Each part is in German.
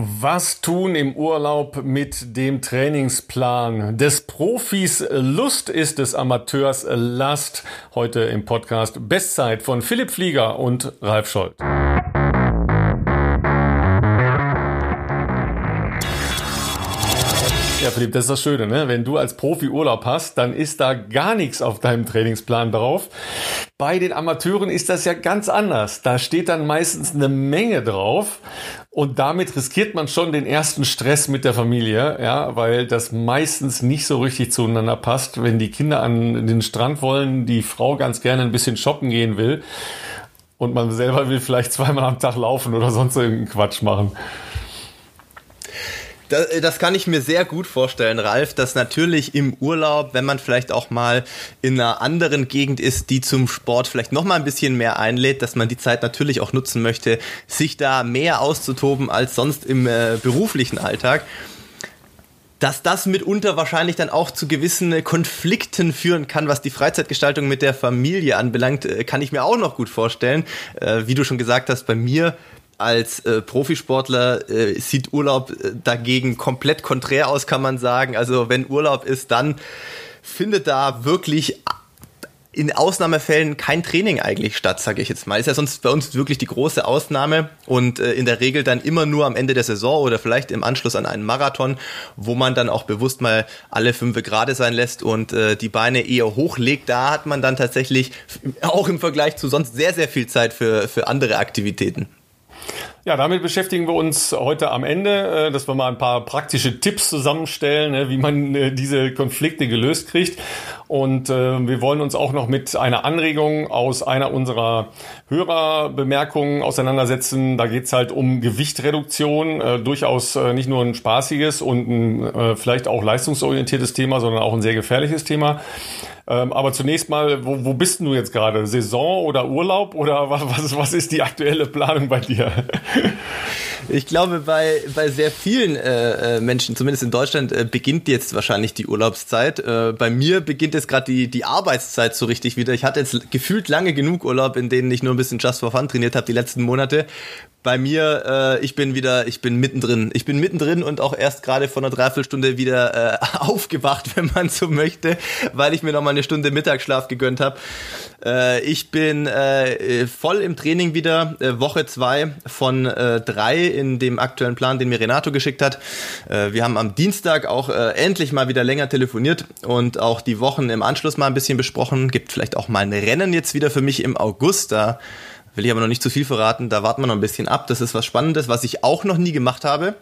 Was tun im Urlaub mit dem Trainingsplan? Des Profis Lust ist des Amateurs Last. Heute im Podcast Bestzeit von Philipp Flieger und Ralf Scholz. Ja, Philipp, das ist das Schöne, ne? Wenn du als Profi Urlaub hast, dann ist da gar nichts auf deinem Trainingsplan drauf. Bei den Amateuren ist das ja ganz anders. Da steht dann meistens eine Menge drauf und damit riskiert man schon den ersten Stress mit der Familie, ja, weil das meistens nicht so richtig zueinander passt, wenn die Kinder an den Strand wollen, die Frau ganz gerne ein bisschen shoppen gehen will und man selber will vielleicht zweimal am Tag laufen oder sonst irgendeinen Quatsch machen. Das, äh, das, kann ich mir sehr gut vorstellen, Ralf, dass natürlich im Urlaub, wenn man vielleicht auch mal in einer anderen Gegend ist, die zum Sport vielleicht noch mal ein bisschen mehr einlädt, dass man die Zeit natürlich auch nutzen möchte, sich da mehr auszutoben als sonst im äh, beruflichen Alltag dass das mitunter wahrscheinlich dann auch zu gewissen Konflikten führen kann, was die Freizeitgestaltung mit der Familie anbelangt, äh, kann ich mir auch noch gut vorstellen. Äh, wie du schon gesagt hast, bei mir als äh, Profisportler äh, sieht Urlaub äh, dagegen komplett konträr aus, kann man sagen. Also wenn Urlaub ist, dann findet da wirklich in Ausnahmefällen kein Training eigentlich statt, sage ich jetzt mal. Ist ja sonst bei uns wirklich die große Ausnahme und äh, in der Regel dann immer nur am Ende der Saison oder vielleicht im Anschluss an einen Marathon, wo man dann auch bewusst mal alle fünf gerade sein lässt und äh, die Beine eher hochlegt. Da hat man dann tatsächlich auch im Vergleich zu sonst sehr, sehr viel Zeit für, für andere Aktivitäten. Ja, damit beschäftigen wir uns heute am Ende, äh, dass wir mal ein paar praktische Tipps zusammenstellen, ne, wie man äh, diese Konflikte gelöst kriegt. Und äh, wir wollen uns auch noch mit einer Anregung aus einer unserer Hörerbemerkungen auseinandersetzen. Da geht's halt um Gewichtreduktion, äh, durchaus äh, nicht nur ein spaßiges und ein äh, vielleicht auch leistungsorientiertes Thema, sondern auch ein sehr gefährliches Thema. Ähm, aber zunächst mal, wo, wo bist du jetzt gerade? Saison oder Urlaub oder was, was ist die aktuelle Planung bei dir? Ich glaube, bei, bei sehr vielen äh, äh, Menschen, zumindest in Deutschland, äh, beginnt jetzt wahrscheinlich die Urlaubszeit. Äh, bei mir beginnt jetzt gerade die, die Arbeitszeit so richtig wieder. Ich hatte jetzt gefühlt lange genug Urlaub, in denen ich nur ein bisschen Just for Fun trainiert habe die letzten Monate. Bei mir, äh, ich bin wieder, ich bin mittendrin. Ich bin mittendrin und auch erst gerade vor einer Dreiviertelstunde wieder äh, aufgewacht, wenn man so möchte, weil ich mir noch mal eine Stunde Mittagsschlaf gegönnt habe. Äh, ich bin äh, voll im Training wieder, äh, Woche zwei von äh, drei in dem aktuellen Plan, den mir Renato geschickt hat. Äh, wir haben am Dienstag auch äh, endlich mal wieder länger telefoniert und auch die Wochen im Anschluss mal ein bisschen besprochen. Gibt vielleicht auch mal ein Rennen jetzt wieder für mich im August. Da will ich aber noch nicht zu viel verraten. Da warten wir noch ein bisschen ab. Das ist was Spannendes, was ich auch noch nie gemacht habe.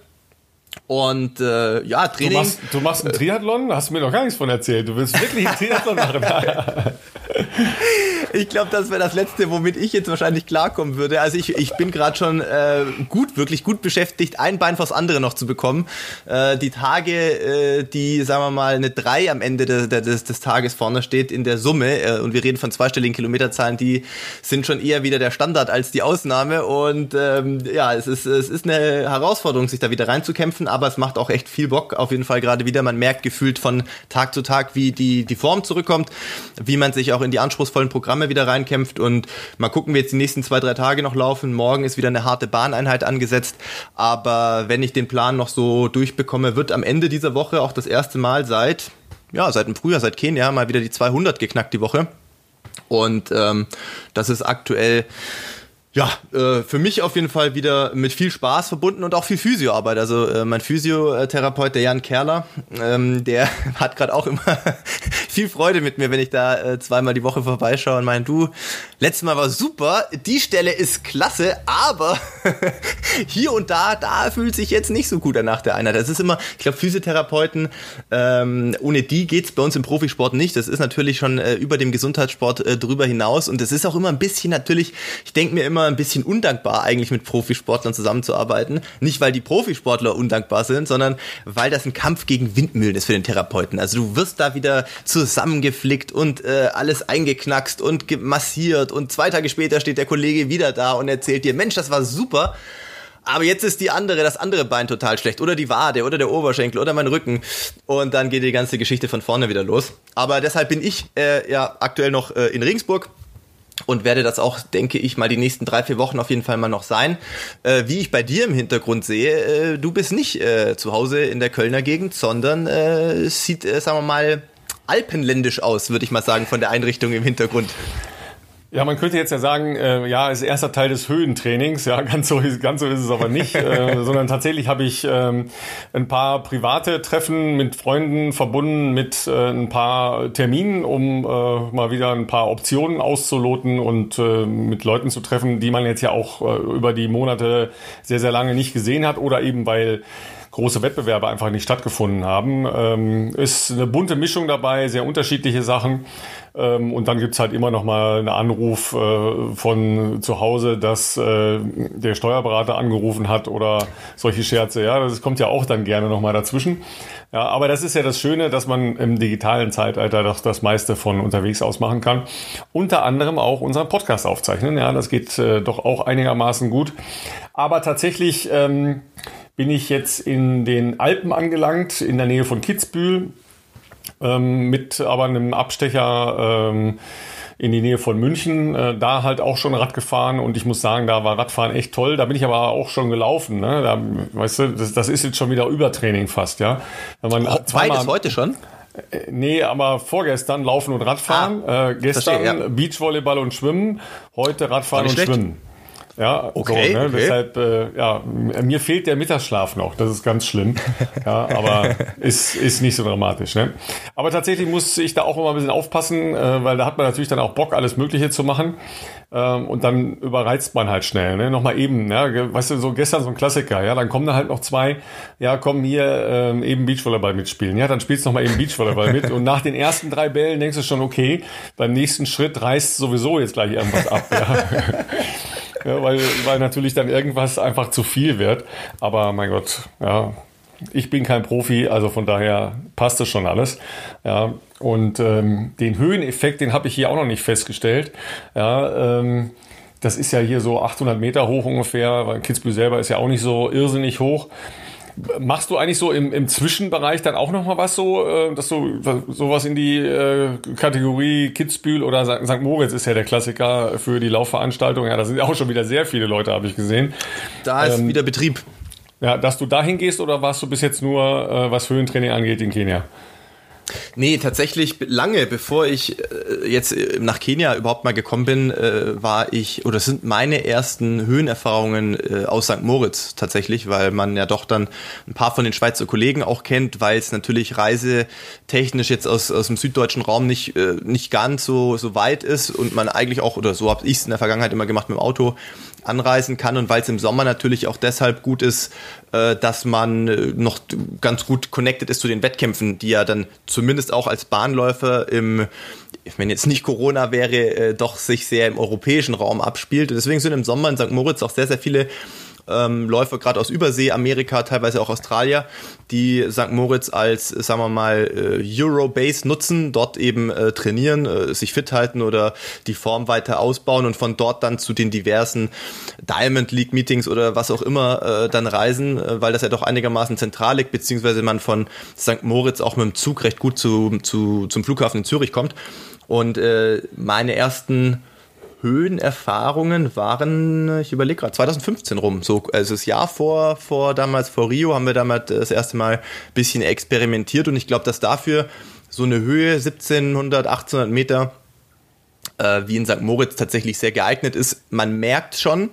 Und äh, ja, Training. Du machst, du machst einen Triathlon? Hast du mir noch gar nichts von erzählt. Du willst wirklich einen Triathlon machen. ich glaube, das wäre das Letzte, womit ich jetzt wahrscheinlich klarkommen würde. Also ich, ich bin gerade schon äh, gut, wirklich gut beschäftigt, ein Bein vors andere noch zu bekommen. Äh, die Tage, äh, die, sagen wir mal, eine 3 am Ende de, de, des, des Tages vorne steht in der Summe, äh, und wir reden von zweistelligen Kilometerzahlen, die sind schon eher wieder der Standard als die Ausnahme. Und ähm, ja, es ist, es ist eine Herausforderung, sich da wieder reinzukämpfen, aber es macht auch echt viel Bock, auf jeden Fall gerade wieder. Man merkt gefühlt von Tag zu Tag, wie die, die Form zurückkommt, wie man sich auch in die anspruchsvollen Programme wieder reinkämpft und mal gucken, wie jetzt die nächsten zwei, drei Tage noch laufen. Morgen ist wieder eine harte Bahneinheit angesetzt, aber wenn ich den Plan noch so durchbekomme, wird am Ende dieser Woche auch das erste Mal seit, ja, seit dem Frühjahr, seit Kenia mal wieder die 200 geknackt die Woche. Und ähm, das ist aktuell ja, äh, für mich auf jeden Fall wieder mit viel Spaß verbunden und auch viel Physioarbeit. Also äh, mein Physiotherapeut, der Jan Kerler, ähm, der hat gerade auch immer viel Freude mit mir, wenn ich da äh, zweimal die Woche vorbeischaue und meine, du, letztes Mal war super, die Stelle ist klasse, aber hier und da, da fühlt sich jetzt nicht so gut nach der Einheit. Das ist immer, ich glaube, Physiotherapeuten, ähm, ohne die geht's bei uns im Profisport nicht. Das ist natürlich schon äh, über dem Gesundheitssport äh, drüber hinaus und es ist auch immer ein bisschen natürlich, ich denke mir immer, ein bisschen undankbar, eigentlich mit Profisportlern zusammenzuarbeiten. Nicht, weil die Profisportler undankbar sind, sondern weil das ein Kampf gegen Windmühlen ist für den Therapeuten. Also du wirst da wieder zusammengeflickt und äh, alles eingeknackst und massiert und zwei Tage später steht der Kollege wieder da und erzählt dir, Mensch, das war super. Aber jetzt ist die andere, das andere Bein total schlecht. Oder die Wade, oder der Oberschenkel, oder mein Rücken. Und dann geht die ganze Geschichte von vorne wieder los. Aber deshalb bin ich äh, ja aktuell noch äh, in Regensburg und werde das auch, denke ich, mal die nächsten drei, vier Wochen auf jeden Fall mal noch sein. Äh, wie ich bei dir im Hintergrund sehe, äh, du bist nicht äh, zu Hause in der Kölner Gegend, sondern äh, sieht, äh, sagen wir mal, alpenländisch aus, würde ich mal sagen, von der Einrichtung im Hintergrund. Ja, man könnte jetzt ja sagen, äh, ja, ist erster Teil des Höhentrainings. Ja, ganz so, ganz so ist es aber nicht, äh, sondern tatsächlich habe ich ähm, ein paar private Treffen mit Freunden verbunden mit äh, ein paar Terminen, um äh, mal wieder ein paar Optionen auszuloten und äh, mit Leuten zu treffen, die man jetzt ja auch äh, über die Monate sehr, sehr lange nicht gesehen hat oder eben weil große Wettbewerbe einfach nicht stattgefunden haben. Ähm, ist eine bunte Mischung dabei, sehr unterschiedliche Sachen. Ähm, und dann gibt's halt immer noch mal einen Anruf äh, von zu Hause, dass äh, der Steuerberater angerufen hat oder solche Scherze. Ja, das kommt ja auch dann gerne noch mal dazwischen. Ja, aber das ist ja das Schöne, dass man im digitalen Zeitalter doch das meiste von unterwegs aus machen kann. Unter anderem auch unseren Podcast aufzeichnen. Ja, das geht äh, doch auch einigermaßen gut. Aber tatsächlich ähm, bin ich jetzt in den Alpen angelangt, in der Nähe von Kitzbühel, ähm, mit aber einem Abstecher ähm, in die Nähe von München, äh, da halt auch schon Rad gefahren und ich muss sagen, da war Radfahren echt toll. Da bin ich aber auch schon gelaufen. Ne? Da, weißt du, das, das ist jetzt schon wieder Übertraining fast, ja. Wenn man oh, beides heute schon? Äh, nee, aber vorgestern Laufen und Radfahren, ah, äh, gestern verstehe, ja. Beachvolleyball und Schwimmen, heute Radfahren und schlecht. Schwimmen. Ja, okay, so, ne? okay. Deshalb, äh, ja, mir fehlt der Mittagsschlaf noch. Das ist ganz schlimm. ja, aber ist, ist nicht so dramatisch. Ne? Aber tatsächlich muss ich da auch immer ein bisschen aufpassen, äh, weil da hat man natürlich dann auch Bock, alles Mögliche zu machen. Ähm, und dann überreizt man halt schnell. Ne? Nochmal eben, ja, weißt du, so gestern so ein Klassiker, ja, dann kommen da halt noch zwei, ja, kommen hier ähm, eben Beachvolleyball mitspielen. Ja, dann spielst du nochmal eben Beachvolleyball mit. Und nach den ersten drei Bällen denkst du schon, okay, beim nächsten Schritt reißt sowieso jetzt gleich irgendwas ab. Ja. ja, weil, weil natürlich dann irgendwas einfach zu viel wird. Aber mein Gott, ja, ich bin kein Profi, also von daher passt das schon alles. Ja, und ähm, den Höheneffekt, den habe ich hier auch noch nicht festgestellt. Ja, ähm, das ist ja hier so 800 Meter hoch ungefähr, weil Kitzbühel selber ist ja auch nicht so irrsinnig hoch. Machst du eigentlich so im, im Zwischenbereich dann auch noch mal was so, äh, dass du sowas in die äh, Kategorie Kitzbühel oder St. Moritz ist ja der Klassiker für die Laufveranstaltung. Ja, da sind auch schon wieder sehr viele Leute, habe ich gesehen. Da ist ähm, wieder Betrieb. Ja, dass du dahin gehst oder warst du bis jetzt nur, äh, was Höhentraining angeht, in Kenia? Nee, tatsächlich lange bevor ich äh, jetzt äh, nach Kenia überhaupt mal gekommen bin, äh, war ich oder sind meine ersten Höhenerfahrungen äh, aus St. Moritz tatsächlich, weil man ja doch dann ein paar von den Schweizer Kollegen auch kennt, weil es natürlich reisetechnisch jetzt aus, aus dem süddeutschen Raum nicht, äh, nicht ganz so, so weit ist und man eigentlich auch, oder so habe ich es in der Vergangenheit immer gemacht mit dem Auto, anreisen kann und weil es im Sommer natürlich auch deshalb gut ist, äh, dass man äh, noch ganz gut connected ist zu den Wettkämpfen, die ja dann zumindest auch als Bahnläufer im wenn jetzt nicht Corona wäre, äh, doch sich sehr im europäischen Raum abspielt. Und deswegen sind im Sommer in St. Moritz auch sehr, sehr viele ähm, Läufer, gerade aus Übersee, Amerika, teilweise auch Australier, die St. Moritz als, sagen wir mal, äh, Euro-Base nutzen, dort eben äh, trainieren, äh, sich fit halten oder die Form weiter ausbauen und von dort dann zu den diversen Diamond League Meetings oder was auch immer äh, dann reisen, äh, weil das ja doch einigermaßen zentral liegt, beziehungsweise man von St. Moritz auch mit dem Zug recht gut zu, zu, zum Flughafen in Zürich kommt. Und äh, meine ersten Höhenerfahrungen waren, ich überlege gerade, 2015 rum. So, also das Jahr vor, vor damals, vor Rio, haben wir damals das erste Mal ein bisschen experimentiert und ich glaube, dass dafür so eine Höhe 1700, 1800 Meter äh, wie in St. Moritz tatsächlich sehr geeignet ist. Man merkt schon,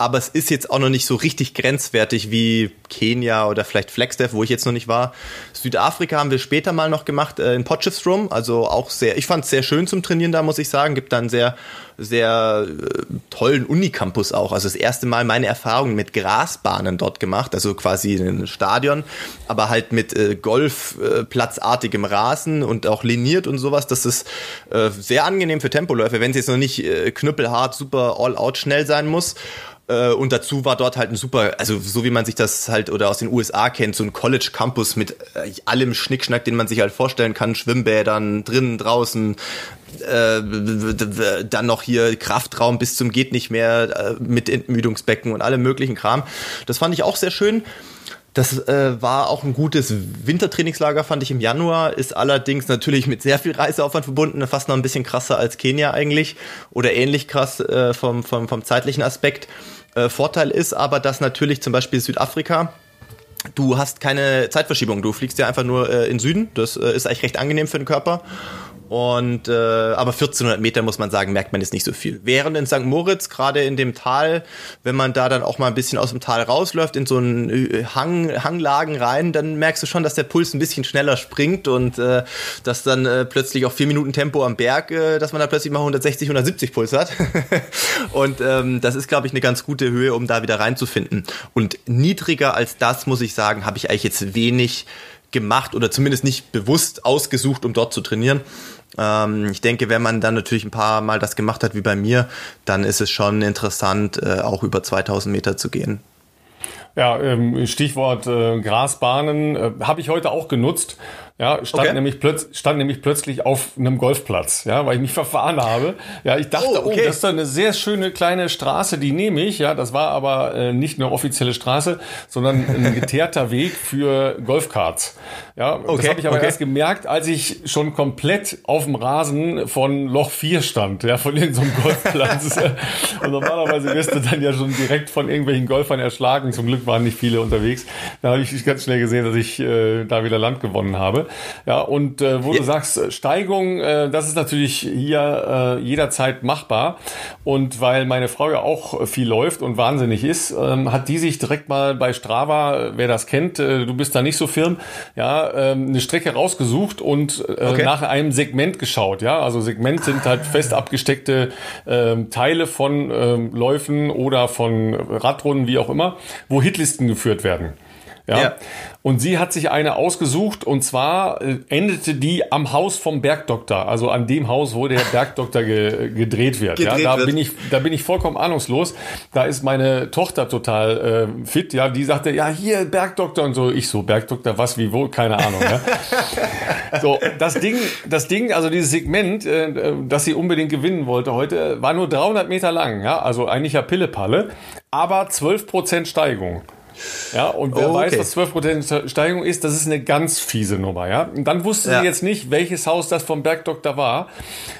aber es ist jetzt auch noch nicht so richtig grenzwertig wie Kenia oder vielleicht Flagstaff, wo ich jetzt noch nicht war. Südafrika haben wir später mal noch gemacht äh, in Potchefstroom, also auch sehr, ich fand es sehr schön zum Trainieren da, muss ich sagen. Gibt dann sehr, sehr äh, tollen Unicampus auch. Also das erste Mal meine Erfahrungen mit Grasbahnen dort gemacht, also quasi ein Stadion, aber halt mit äh, Golfplatzartigem Rasen und auch liniert und sowas. Das ist äh, sehr angenehm für Tempoläufe, wenn es jetzt noch nicht äh, knüppelhart, super all-out schnell sein muss. Äh, und dazu war dort halt ein super, also so wie man sich das halt oder aus den USA kennt, so ein College Campus mit äh, allem Schnickschnack, den man sich halt vorstellen kann, Schwimmbädern, drinnen, draußen, äh, dann noch hier Kraftraum bis zum geht nicht mehr äh, mit Entmüdungsbecken und allem möglichen Kram. Das fand ich auch sehr schön. Das äh, war auch ein gutes Wintertrainingslager, fand ich im Januar, ist allerdings natürlich mit sehr viel Reiseaufwand verbunden, fast noch ein bisschen krasser als Kenia eigentlich oder ähnlich krass äh, vom, vom, vom zeitlichen Aspekt. Äh, Vorteil ist aber, dass natürlich zum Beispiel Südafrika, du hast keine Zeitverschiebung, du fliegst ja einfach nur äh, in Süden, das äh, ist eigentlich recht angenehm für den Körper und äh, aber 1400 Meter muss man sagen, merkt man jetzt nicht so viel. Während in St. Moritz, gerade in dem Tal, wenn man da dann auch mal ein bisschen aus dem Tal rausläuft, in so einen äh, Hang, Hanglagen rein, dann merkst du schon, dass der Puls ein bisschen schneller springt und äh, dass dann äh, plötzlich auf vier Minuten Tempo am Berg, äh, dass man da plötzlich mal 160, 170 Puls hat. und ähm, das ist, glaube ich, eine ganz gute Höhe, um da wieder reinzufinden. Und niedriger als das, muss ich sagen, habe ich eigentlich jetzt wenig gemacht oder zumindest nicht bewusst ausgesucht, um dort zu trainieren. Ähm, ich denke, wenn man dann natürlich ein paar Mal das gemacht hat wie bei mir, dann ist es schon interessant, äh, auch über 2000 Meter zu gehen. Ja, ähm, Stichwort äh, Grasbahnen äh, habe ich heute auch genutzt. Ja, stand, okay. nämlich stand nämlich plötzlich auf einem Golfplatz, ja, weil ich mich verfahren habe. Ja, ich dachte, oh, okay. oh das ist eine sehr schöne kleine Straße, die nehme ich. Ja, das war aber äh, nicht eine offizielle Straße, sondern ein geteerter Weg für Golfkarts. Ja, okay. das habe ich aber okay. erst gemerkt, als ich schon komplett auf dem Rasen von Loch 4 stand, ja, von irgendeinem so Golfplatz. Und normalerweise wirst du dann ja schon direkt von irgendwelchen Golfern erschlagen. Zum Glück waren nicht viele unterwegs. Da habe ich ganz schnell gesehen, dass ich äh, da wieder Land gewonnen habe. Ja, und äh, wo ja. du sagst, äh, Steigung, äh, das ist natürlich hier äh, jederzeit machbar. Und weil meine Frau ja auch viel läuft und wahnsinnig ist, ähm, hat die sich direkt mal bei Strava, wer das kennt, äh, du bist da nicht so firm, ja, ähm, eine Strecke rausgesucht und äh, okay. nach einem Segment geschaut. Ja, also Segment sind halt fest abgesteckte ähm, Teile von ähm, Läufen oder von Radrunden, wie auch immer, wo Hitlisten geführt werden. Ja. ja. Und sie hat sich eine ausgesucht und zwar äh, endete die am Haus vom Bergdoktor, also an dem Haus, wo der Bergdoktor ge gedreht wird. Gedreht ja, da wird. bin ich, da bin ich vollkommen ahnungslos. Da ist meine Tochter total äh, fit. Ja, die sagte, ja hier Bergdoktor und so. Ich so Bergdoktor, was, wie, wo, keine Ahnung. ja. So, das Ding, das Ding, also dieses Segment, äh, das sie unbedingt gewinnen wollte heute, war nur 300 Meter lang. Ja, also eigentlich ja Pillepalle, aber 12 Prozent Steigung. Ja, und wer oh, okay. weiß, was 12% Steigerung ist, das ist eine ganz fiese Nummer, ja. Und dann wusste ja. sie jetzt nicht, welches Haus das vom Bergdoktor war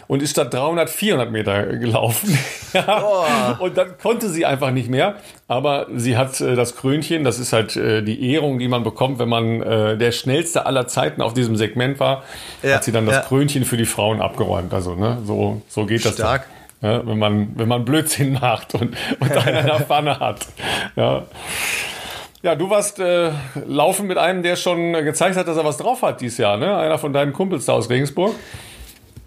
und ist statt 300 400 Meter gelaufen. ja. Oh. Und dann konnte sie einfach nicht mehr. Aber sie hat äh, das Krönchen, das ist halt äh, die Ehrung, die man bekommt, wenn man äh, der schnellste aller Zeiten auf diesem Segment war, ja. hat sie dann das ja. Krönchen für die Frauen abgeräumt. Also, ne, so, so geht das. Stark. Ja, wenn man, wenn man Blödsinn macht und, und einer in der Pfanne hat. Ja. Ja, du warst äh, laufen mit einem, der schon gezeigt hat, dass er was drauf hat dieses Jahr, ne? Einer von deinen Kumpels da aus Regensburg.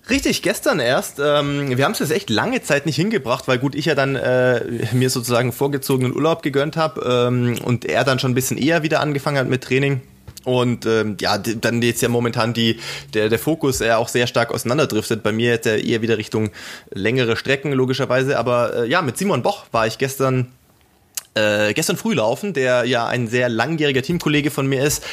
Richtig, gestern erst. Ähm, wir haben es jetzt echt lange Zeit nicht hingebracht, weil gut, ich ja dann äh, mir sozusagen vorgezogenen Urlaub gegönnt habe ähm, und er dann schon ein bisschen eher wieder angefangen hat mit Training. Und ähm, ja, dann jetzt ja momentan die, der, der Fokus ja auch sehr stark auseinanderdriftet. Bei mir jetzt ja eher wieder Richtung längere Strecken, logischerweise. Aber äh, ja, mit Simon Boch war ich gestern äh, gestern früh laufen, der ja ein sehr langjähriger Teamkollege von mir ist.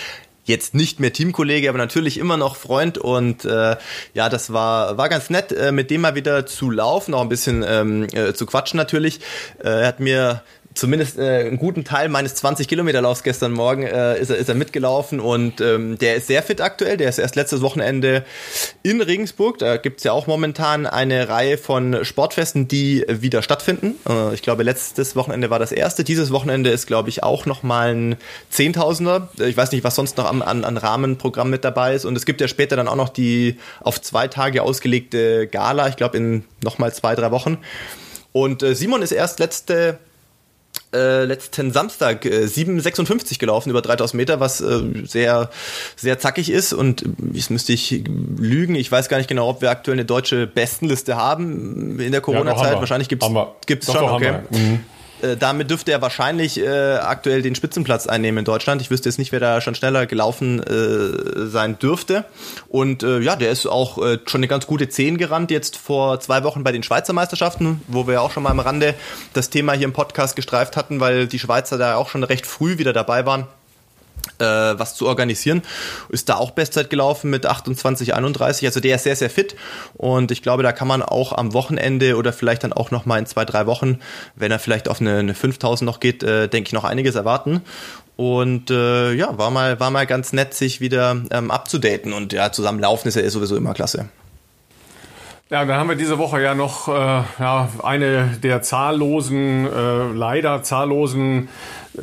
Jetzt nicht mehr Teamkollege, aber natürlich immer noch Freund und äh, ja, das war war ganz nett, äh, mit dem mal wieder zu laufen, auch ein bisschen ähm, äh, zu quatschen natürlich. Äh, er hat mir zumindest äh, einen guten Teil meines 20 Kilometer Laufs gestern Morgen äh, ist, er, ist er mitgelaufen und ähm, der ist sehr fit aktuell. Der ist erst letztes Wochenende in Regensburg. Da gibt's ja auch momentan eine Reihe von Sportfesten, die wieder stattfinden. Äh, ich glaube, letztes Wochenende war das erste. Dieses Wochenende ist, glaube ich, auch nochmal ein Zehntausender. Ich weiß nicht, was sonst noch an, an, an Rahmenprogramm mit dabei ist. Und es gibt ja später dann auch noch die auf zwei Tage ausgelegte Gala, ich glaube in nochmal zwei, drei Wochen. Und äh, Simon ist erst letzte äh, letzten Samstag äh, 7,56 gelaufen über 3000 Meter, was äh, sehr, sehr zackig ist. Und jetzt müsste ich lügen. Ich weiß gar nicht genau, ob wir aktuell eine deutsche Bestenliste haben in der Corona-Zeit. Ja, Wahrscheinlich gibt es schon. Okay. Mhm. Äh, damit dürfte er wahrscheinlich äh, aktuell den Spitzenplatz einnehmen in Deutschland. Ich wüsste jetzt nicht, wer da schon schneller gelaufen äh, sein dürfte. Und äh, ja, der ist auch äh, schon eine ganz gute 10 gerannt, jetzt vor zwei Wochen bei den Schweizer Meisterschaften, wo wir ja auch schon mal am Rande das Thema hier im Podcast gestreift hatten, weil die Schweizer da auch schon recht früh wieder dabei waren äh, was zu organisieren. Ist da auch Bestzeit gelaufen mit 28, 31. Also der ist sehr, sehr fit. Und ich glaube, da kann man auch am Wochenende oder vielleicht dann auch noch mal in zwei, drei Wochen, wenn er vielleicht auf eine, eine 5000 noch geht, äh, denke ich, noch einiges erwarten. Und äh, ja, war mal, war mal ganz nett, sich wieder ähm, abzudaten. Und ja, zusammen laufen ist ja sowieso immer klasse. Ja, dann haben wir diese Woche ja noch äh, ja, eine der zahllosen, äh, leider zahllosen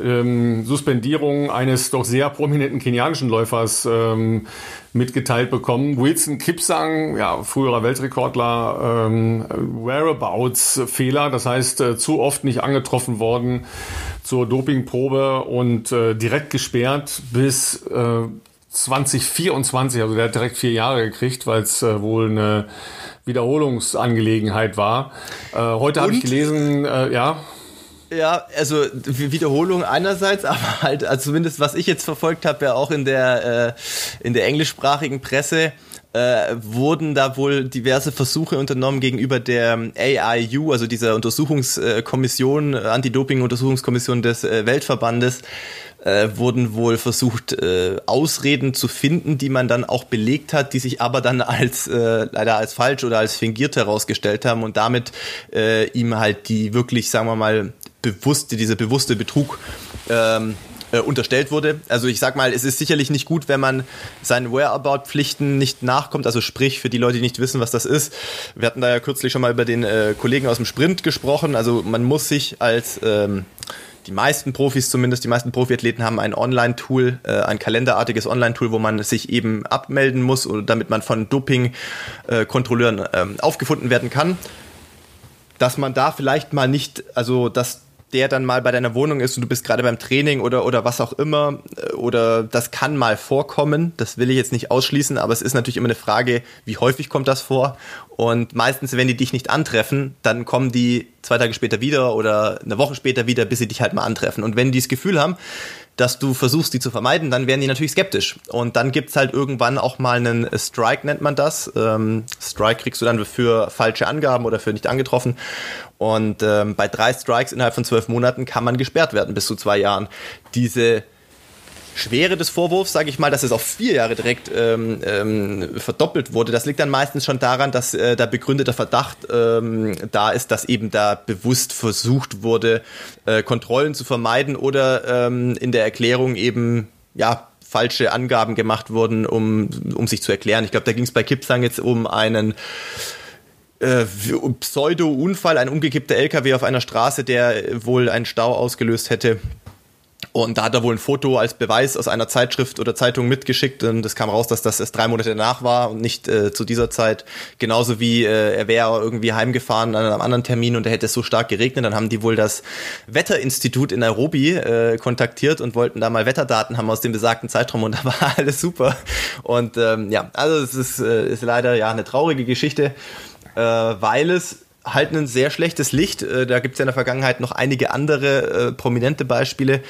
ähm, Suspendierungen eines doch sehr prominenten kenianischen Läufers ähm, mitgeteilt bekommen. Wilson Kipsang, ja, früherer Weltrekordler, ähm, Whereabouts-Fehler, das heißt äh, zu oft nicht angetroffen worden zur Dopingprobe und äh, direkt gesperrt bis äh, 2024, also der hat direkt vier Jahre gekriegt, weil es äh, wohl eine Wiederholungsangelegenheit war. Äh, heute habe ich gelesen, äh, ja. Ja, also Wiederholung einerseits, aber halt, also zumindest was ich jetzt verfolgt habe, ja auch in der, äh, in der englischsprachigen Presse, äh, wurden da wohl diverse Versuche unternommen gegenüber der AIU, also dieser Untersuchungskommission, äh, Anti-Doping-Untersuchungskommission des äh, Weltverbandes, äh, wurden wohl versucht, äh, Ausreden zu finden, die man dann auch belegt hat, die sich aber dann als äh, leider als falsch oder als fingiert herausgestellt haben und damit äh, ihm halt die wirklich, sagen wir mal, bewusste, diese bewusste Betrug ähm, äh, unterstellt wurde. Also ich sag mal, es ist sicherlich nicht gut, wenn man seinen Whereabout-Pflichten nicht nachkommt. Also sprich, für die Leute, die nicht wissen, was das ist. Wir hatten da ja kürzlich schon mal über den äh, Kollegen aus dem Sprint gesprochen. Also man muss sich als ähm, die meisten Profis zumindest, die meisten Profiathleten haben ein Online-Tool, äh, ein kalenderartiges Online-Tool, wo man sich eben abmelden muss, damit man von Doping-Kontrolleuren äh, ähm, aufgefunden werden kann. Dass man da vielleicht mal nicht, also dass der dann mal bei deiner Wohnung ist und du bist gerade beim Training oder, oder was auch immer, äh, oder das kann mal vorkommen, das will ich jetzt nicht ausschließen, aber es ist natürlich immer eine Frage, wie häufig kommt das vor? Und meistens, wenn die dich nicht antreffen, dann kommen die zwei Tage später wieder oder eine Woche später wieder, bis sie dich halt mal antreffen. Und wenn die das Gefühl haben, dass du versuchst, die zu vermeiden, dann werden die natürlich skeptisch. Und dann gibt's halt irgendwann auch mal einen Strike, nennt man das. Ähm, Strike kriegst du dann für falsche Angaben oder für nicht angetroffen. Und ähm, bei drei Strikes innerhalb von zwölf Monaten kann man gesperrt werden bis zu zwei Jahren. Diese Schwere des Vorwurfs, sage ich mal, dass es auf vier Jahre direkt ähm, ähm, verdoppelt wurde, das liegt dann meistens schon daran, dass äh, der begründete Verdacht ähm, da ist, dass eben da bewusst versucht wurde, äh, Kontrollen zu vermeiden oder ähm, in der Erklärung eben ja falsche Angaben gemacht wurden, um, um sich zu erklären. Ich glaube, da ging es bei Kipsang jetzt um einen äh, Pseudo-Unfall, ein umgekippter LKW auf einer Straße, der wohl einen Stau ausgelöst hätte. Und da hat er wohl ein Foto als Beweis aus einer Zeitschrift oder Zeitung mitgeschickt und es kam raus, dass das erst drei Monate danach war und nicht äh, zu dieser Zeit. Genauso wie äh, er wäre irgendwie heimgefahren an einem anderen Termin und er hätte es so stark geregnet. Dann haben die wohl das Wetterinstitut in Nairobi äh, kontaktiert und wollten da mal Wetterdaten haben aus dem besagten Zeitraum und da war alles super. Und ähm, ja, also es ist, äh, ist leider ja eine traurige Geschichte, äh, weil es halt ein sehr schlechtes Licht. Äh, da gibt es ja in der Vergangenheit noch einige andere prominente Beispiele.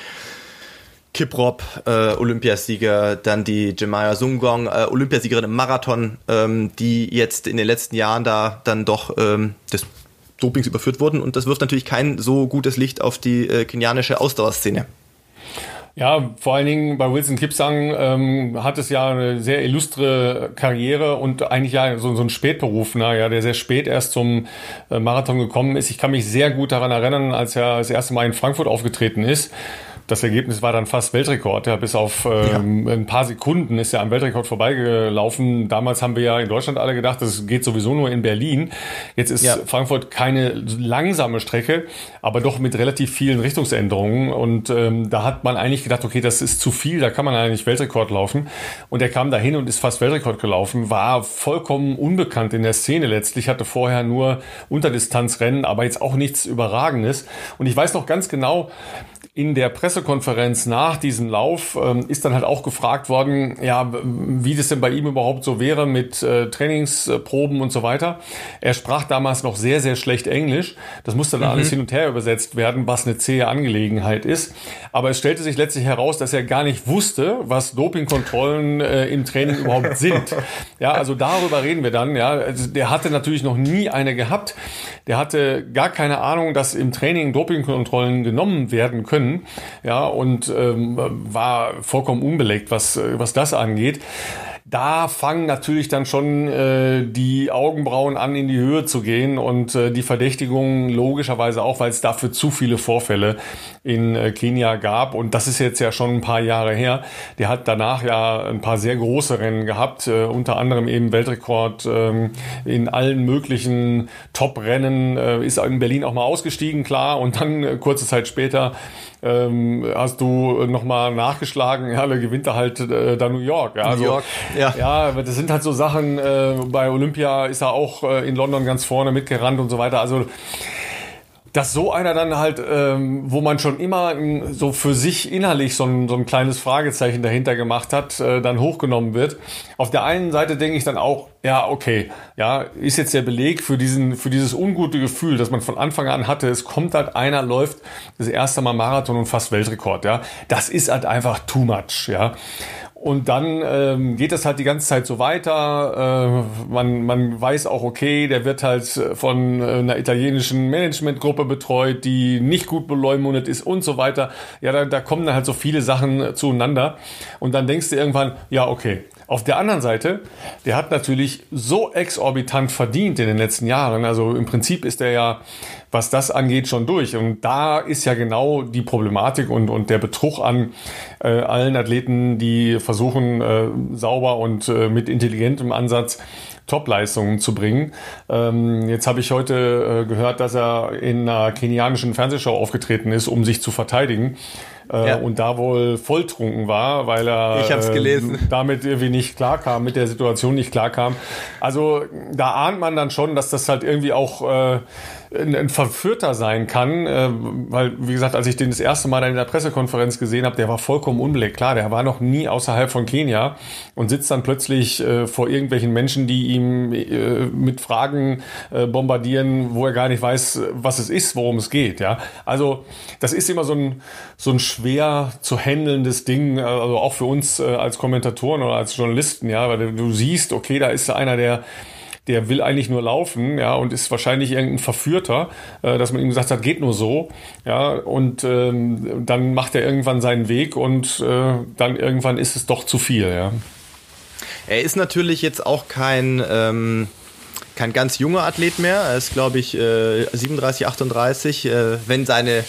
Kiprop, äh, Olympiasieger, dann die Jemaya Sungong, äh, Olympiasiegerin im Marathon, ähm, die jetzt in den letzten Jahren da dann doch ähm, des Dopings überführt wurden. Und das wirft natürlich kein so gutes Licht auf die äh, kenianische Ausdauerszene. Ja, vor allen Dingen bei Wilson Kipsang ähm, hat es ja eine sehr illustre Karriere und eigentlich ja so, so ein Spätberufener, ja, der sehr spät erst zum äh, Marathon gekommen ist. Ich kann mich sehr gut daran erinnern, als er das erste Mal in Frankfurt aufgetreten ist das Ergebnis war dann fast Weltrekord. Ja, bis auf ähm, ja. ein paar Sekunden ist er am Weltrekord vorbeigelaufen. Damals haben wir ja in Deutschland alle gedacht, das geht sowieso nur in Berlin. Jetzt ist ja. Frankfurt keine langsame Strecke, aber doch mit relativ vielen Richtungsänderungen. Und ähm, da hat man eigentlich gedacht, okay, das ist zu viel, da kann man eigentlich Weltrekord laufen. Und er kam dahin und ist fast Weltrekord gelaufen, war vollkommen unbekannt in der Szene letztlich, hatte vorher nur Unterdistanzrennen, aber jetzt auch nichts Überragendes. Und ich weiß noch ganz genau, in der Pressekonferenz nach diesem Lauf ähm, ist dann halt auch gefragt worden, ja, wie das denn bei ihm überhaupt so wäre mit äh, Trainingsproben und so weiter. Er sprach damals noch sehr, sehr schlecht Englisch. Das musste dann mhm. alles hin und her übersetzt werden, was eine zähe Angelegenheit ist. Aber es stellte sich letztlich heraus, dass er gar nicht wusste, was Dopingkontrollen äh, im Training überhaupt sind. Ja, also darüber reden wir dann. Ja, also der hatte natürlich noch nie eine gehabt. Der hatte gar keine Ahnung, dass im Training Dopingkontrollen genommen werden können können, ja, und ähm, war vollkommen unbelegt, was, was das angeht. Da fangen natürlich dann schon äh, die Augenbrauen an, in die Höhe zu gehen und äh, die Verdächtigungen logischerweise auch, weil es dafür zu viele Vorfälle in äh, Kenia gab. Und das ist jetzt ja schon ein paar Jahre her. Der hat danach ja ein paar sehr große Rennen gehabt, äh, unter anderem eben Weltrekord ähm, in allen möglichen Top-Rennen, äh, ist in Berlin auch mal ausgestiegen, klar, und dann äh, kurze Zeit später ähm, hast du nochmal nachgeschlagen, ja, der gewinnt da halt äh, da New York. Ja, also, New York, ja. Ja, das sind halt so Sachen, äh, bei Olympia ist er auch äh, in London ganz vorne mitgerannt und so weiter. Also dass so einer dann halt, ähm, wo man schon immer so für sich innerlich so ein, so ein kleines Fragezeichen dahinter gemacht hat, äh, dann hochgenommen wird. Auf der einen Seite denke ich dann auch, ja, okay, ja, ist jetzt der Beleg für diesen, für dieses ungute Gefühl, dass man von Anfang an hatte, es kommt halt einer, läuft das erste Mal Marathon und fast Weltrekord, ja. Das ist halt einfach too much, ja. Und dann ähm, geht das halt die ganze Zeit so weiter. Äh, man, man weiß auch, okay, der wird halt von äh, einer italienischen Managementgruppe betreut, die nicht gut beleumundet ist und so weiter. Ja, da, da kommen dann halt so viele Sachen zueinander. Und dann denkst du irgendwann, ja, okay, auf der anderen Seite, der hat natürlich so exorbitant verdient in den letzten Jahren. Also im Prinzip ist er ja, was das angeht, schon durch. Und da ist ja genau die Problematik und, und der Betrug an äh, allen Athleten, die versuchen, äh, sauber und äh, mit intelligentem Ansatz Topleistungen zu bringen. Ähm, jetzt habe ich heute äh, gehört, dass er in einer kenianischen Fernsehshow aufgetreten ist, um sich zu verteidigen äh, ja. und da wohl volltrunken war, weil er. Äh, damit irgendwie nicht klarkam, mit der Situation nicht klarkam. Also da ahnt man dann schon, dass das halt irgendwie auch äh, ein, ein Verführter sein kann, äh, weil, wie gesagt, als ich den das erste Mal in der Pressekonferenz gesehen habe, der war vollkommen unbelegt. Klar, der war noch nie außerhalb von Kenia und sitzt dann plötzlich äh, vor irgendwelchen Menschen, die ihm äh, mit Fragen äh, bombardieren, wo er gar nicht weiß, was es ist, worum es geht. Ja, also das ist immer so ein so ein schwer zu handelndes Ding, also auch für uns äh, als Kommentatoren oder als Journalisten. Ja, weil du siehst, okay, da ist einer, der der will eigentlich nur laufen, ja, und ist wahrscheinlich irgendein Verführter, äh, dass man ihm gesagt hat, geht nur so, ja, und ähm, dann macht er irgendwann seinen Weg und äh, dann irgendwann ist es doch zu viel, ja. Er ist natürlich jetzt auch kein ähm, kein ganz junger Athlet mehr. Er ist, glaube ich, äh, 37, 38. Äh, wenn seine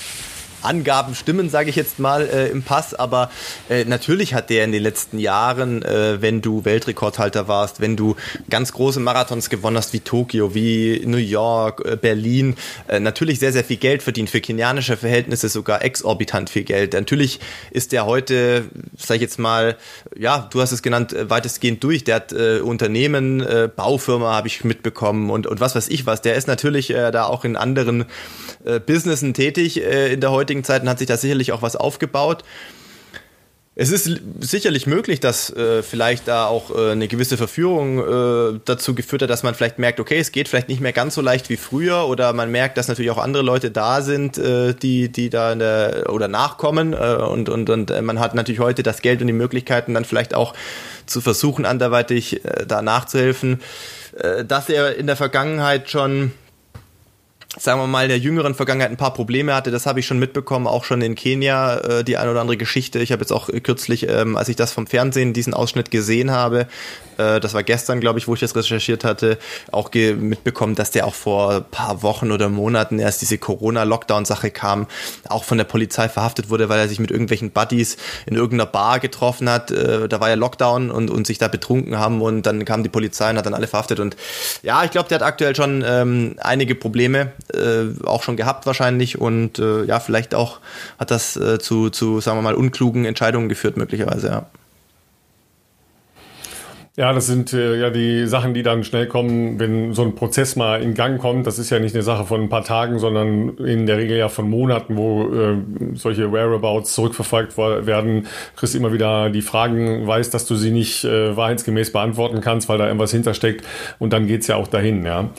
Angaben stimmen, sage ich jetzt mal äh, im Pass, aber äh, natürlich hat der in den letzten Jahren, äh, wenn du Weltrekordhalter warst, wenn du ganz große Marathons gewonnen hast wie Tokio, wie New York, äh, Berlin, äh, natürlich sehr, sehr viel Geld verdient, für kenianische Verhältnisse sogar exorbitant viel Geld. Natürlich ist der heute, sag ich jetzt mal, ja, du hast es genannt, äh, weitestgehend durch. Der hat Unternehmen, Baufirma habe ich mitbekommen und, und was weiß ich was. Der ist natürlich da auch in anderen Businessen tätig in der heutigen Zeit und hat sich da sicherlich auch was aufgebaut. Es ist sicherlich möglich, dass äh, vielleicht da auch äh, eine gewisse Verführung äh, dazu geführt hat, dass man vielleicht merkt, okay, es geht vielleicht nicht mehr ganz so leicht wie früher oder man merkt, dass natürlich auch andere Leute da sind, äh, die, die da der, oder nachkommen äh, und, und, und äh, man hat natürlich heute das Geld und die Möglichkeiten dann vielleicht auch zu versuchen, anderweitig da nachzuhelfen. Dass er in der Vergangenheit schon sagen wir mal, in der jüngeren Vergangenheit ein paar Probleme hatte. Das habe ich schon mitbekommen, auch schon in Kenia, äh, die eine oder andere Geschichte. Ich habe jetzt auch kürzlich, ähm, als ich das vom Fernsehen, diesen Ausschnitt gesehen habe, äh, das war gestern, glaube ich, wo ich das recherchiert hatte, auch mitbekommen, dass der auch vor paar Wochen oder Monaten erst diese Corona-Lockdown-Sache kam, auch von der Polizei verhaftet wurde, weil er sich mit irgendwelchen Buddies in irgendeiner Bar getroffen hat. Äh, da war ja Lockdown und, und sich da betrunken haben und dann kam die Polizei und hat dann alle verhaftet. Und ja, ich glaube, der hat aktuell schon ähm, einige Probleme äh, auch schon gehabt wahrscheinlich und äh, ja, vielleicht auch hat das äh, zu, zu, sagen wir mal, unklugen Entscheidungen geführt möglicherweise, ja. Ja, das sind äh, ja die Sachen, die dann schnell kommen, wenn so ein Prozess mal in Gang kommt. Das ist ja nicht eine Sache von ein paar Tagen, sondern in der Regel ja von Monaten, wo äh, solche Whereabouts zurückverfolgt werden. Kriegst immer wieder die Fragen, weißt, dass du sie nicht äh, wahrheitsgemäß beantworten kannst, weil da irgendwas hintersteckt und dann geht's ja auch dahin, ja.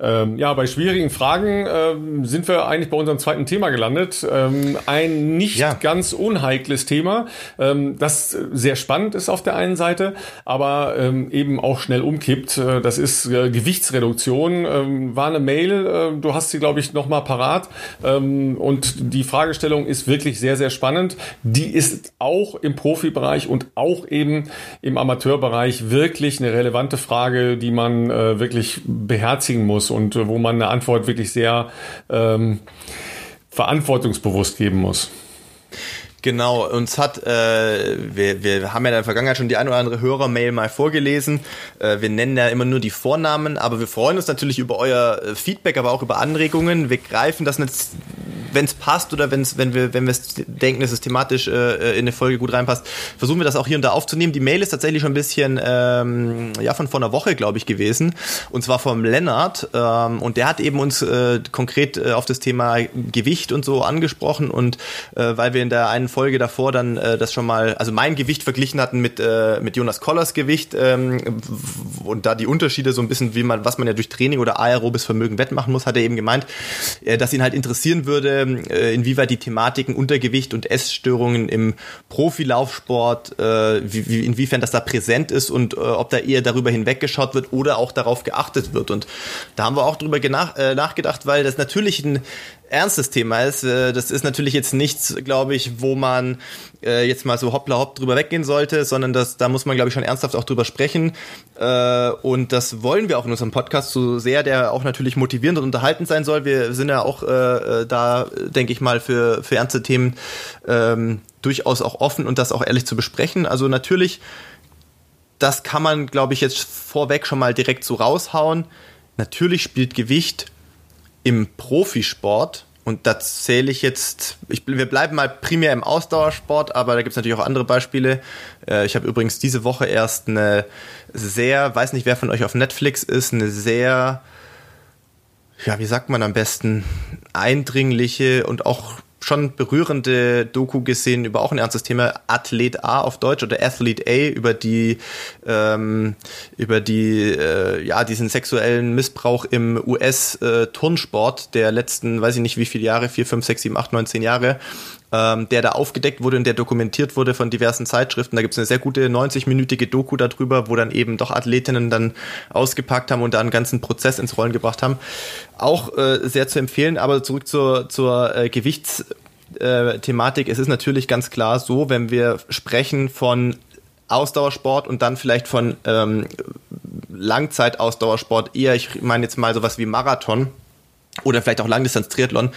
Ähm, ja, bei schwierigen Fragen ähm, sind wir eigentlich bei unserem zweiten Thema gelandet. Ähm, ein nicht ja. ganz unheikles Thema, ähm, das sehr spannend ist auf der einen Seite, aber ähm, eben auch schnell umkippt. Äh, das ist äh, Gewichtsreduktion. Ähm, war eine Mail, äh, du hast sie, glaube ich, noch mal parat. Und die Fragestellung ist wirklich sehr, sehr spannend. Die ist auch im Profibereich und auch eben im Amateurbereich wirklich eine relevante Frage, die man äh, wirklich beherzigen muss und äh, wo man eine Antwort wirklich sehr ähm, verantwortungsbewusst geben muss. Genau, uns hat, äh, wir, wir haben ja in der Vergangenheit schon die ein oder andere Hörermail mal vorgelesen. Äh, wir nennen ja immer nur die Vornamen, aber wir freuen uns natürlich über euer äh, Feedback, aber auch über Anregungen. Wir greifen das wenn es passt oder wenn's, wenn wir wenn wir denken, dass es thematisch äh, in eine Folge gut reinpasst, versuchen wir das auch hier und da aufzunehmen. Die Mail ist tatsächlich schon ein bisschen ähm, ja von vor einer Woche, glaube ich, gewesen. Und zwar vom Lennart. Ähm, und der hat eben uns äh, konkret äh, auf das Thema Gewicht und so angesprochen. Und äh, weil wir in der einen Folge davor dann äh, das schon mal, also mein Gewicht verglichen hatten mit, äh, mit Jonas Kollers Gewicht ähm, und da die Unterschiede so ein bisschen, wie man, was man ja durch Training oder aerobes Vermögen wettmachen muss, hat er eben gemeint, äh, dass ihn halt interessieren würde, äh, inwieweit die Thematiken Untergewicht und Essstörungen im Profilaufsport, äh, wie, inwiefern das da präsent ist und äh, ob da eher darüber hinweggeschaut wird oder auch darauf geachtet wird. Und da haben wir auch drüber nachgedacht, weil das natürlich ein ernstes Thema ist. Äh, das ist natürlich jetzt nichts, glaube ich, wo man äh, jetzt mal so hoppla hopp drüber weggehen sollte, sondern das, da muss man, glaube ich, schon ernsthaft auch drüber sprechen. Äh, und das wollen wir auch in unserem Podcast, so sehr der auch natürlich motivierend und unterhaltend sein soll. Wir sind ja auch da, denke ich mal, für, für ernste Themen ähm, durchaus auch offen und das auch ehrlich zu besprechen. Also natürlich, das kann man, glaube ich, jetzt vorweg schon mal direkt so raushauen. Natürlich spielt Gewicht im Profisport, und da zähle ich jetzt, ich, wir bleiben mal primär im Ausdauersport, aber da gibt es natürlich auch andere Beispiele. Äh, ich habe übrigens diese Woche erst eine sehr, weiß nicht, wer von euch auf Netflix ist, eine sehr, ja, wie sagt man am besten, eindringliche und auch schon berührende Doku gesehen über auch ein ernstes Thema, Athlet A auf Deutsch oder Athlete A über die ähm, über die äh, ja diesen sexuellen Missbrauch im US äh, der letzten, weiß ich nicht wie viele Jahre, vier, fünf, sechs, sieben, acht, neun, zehn Jahre ähm, der da aufgedeckt wurde und der dokumentiert wurde von diversen Zeitschriften. Da gibt es eine sehr gute 90-minütige Doku darüber, wo dann eben doch Athletinnen dann ausgepackt haben und da einen ganzen Prozess ins Rollen gebracht haben. Auch äh, sehr zu empfehlen, aber zurück zur, zur äh, Gewichtsthematik. Es ist natürlich ganz klar so, wenn wir sprechen von Ausdauersport und dann vielleicht von ähm, Langzeitausdauersport eher, ich meine jetzt mal sowas wie Marathon, oder vielleicht auch Langdistanz-Triathlon.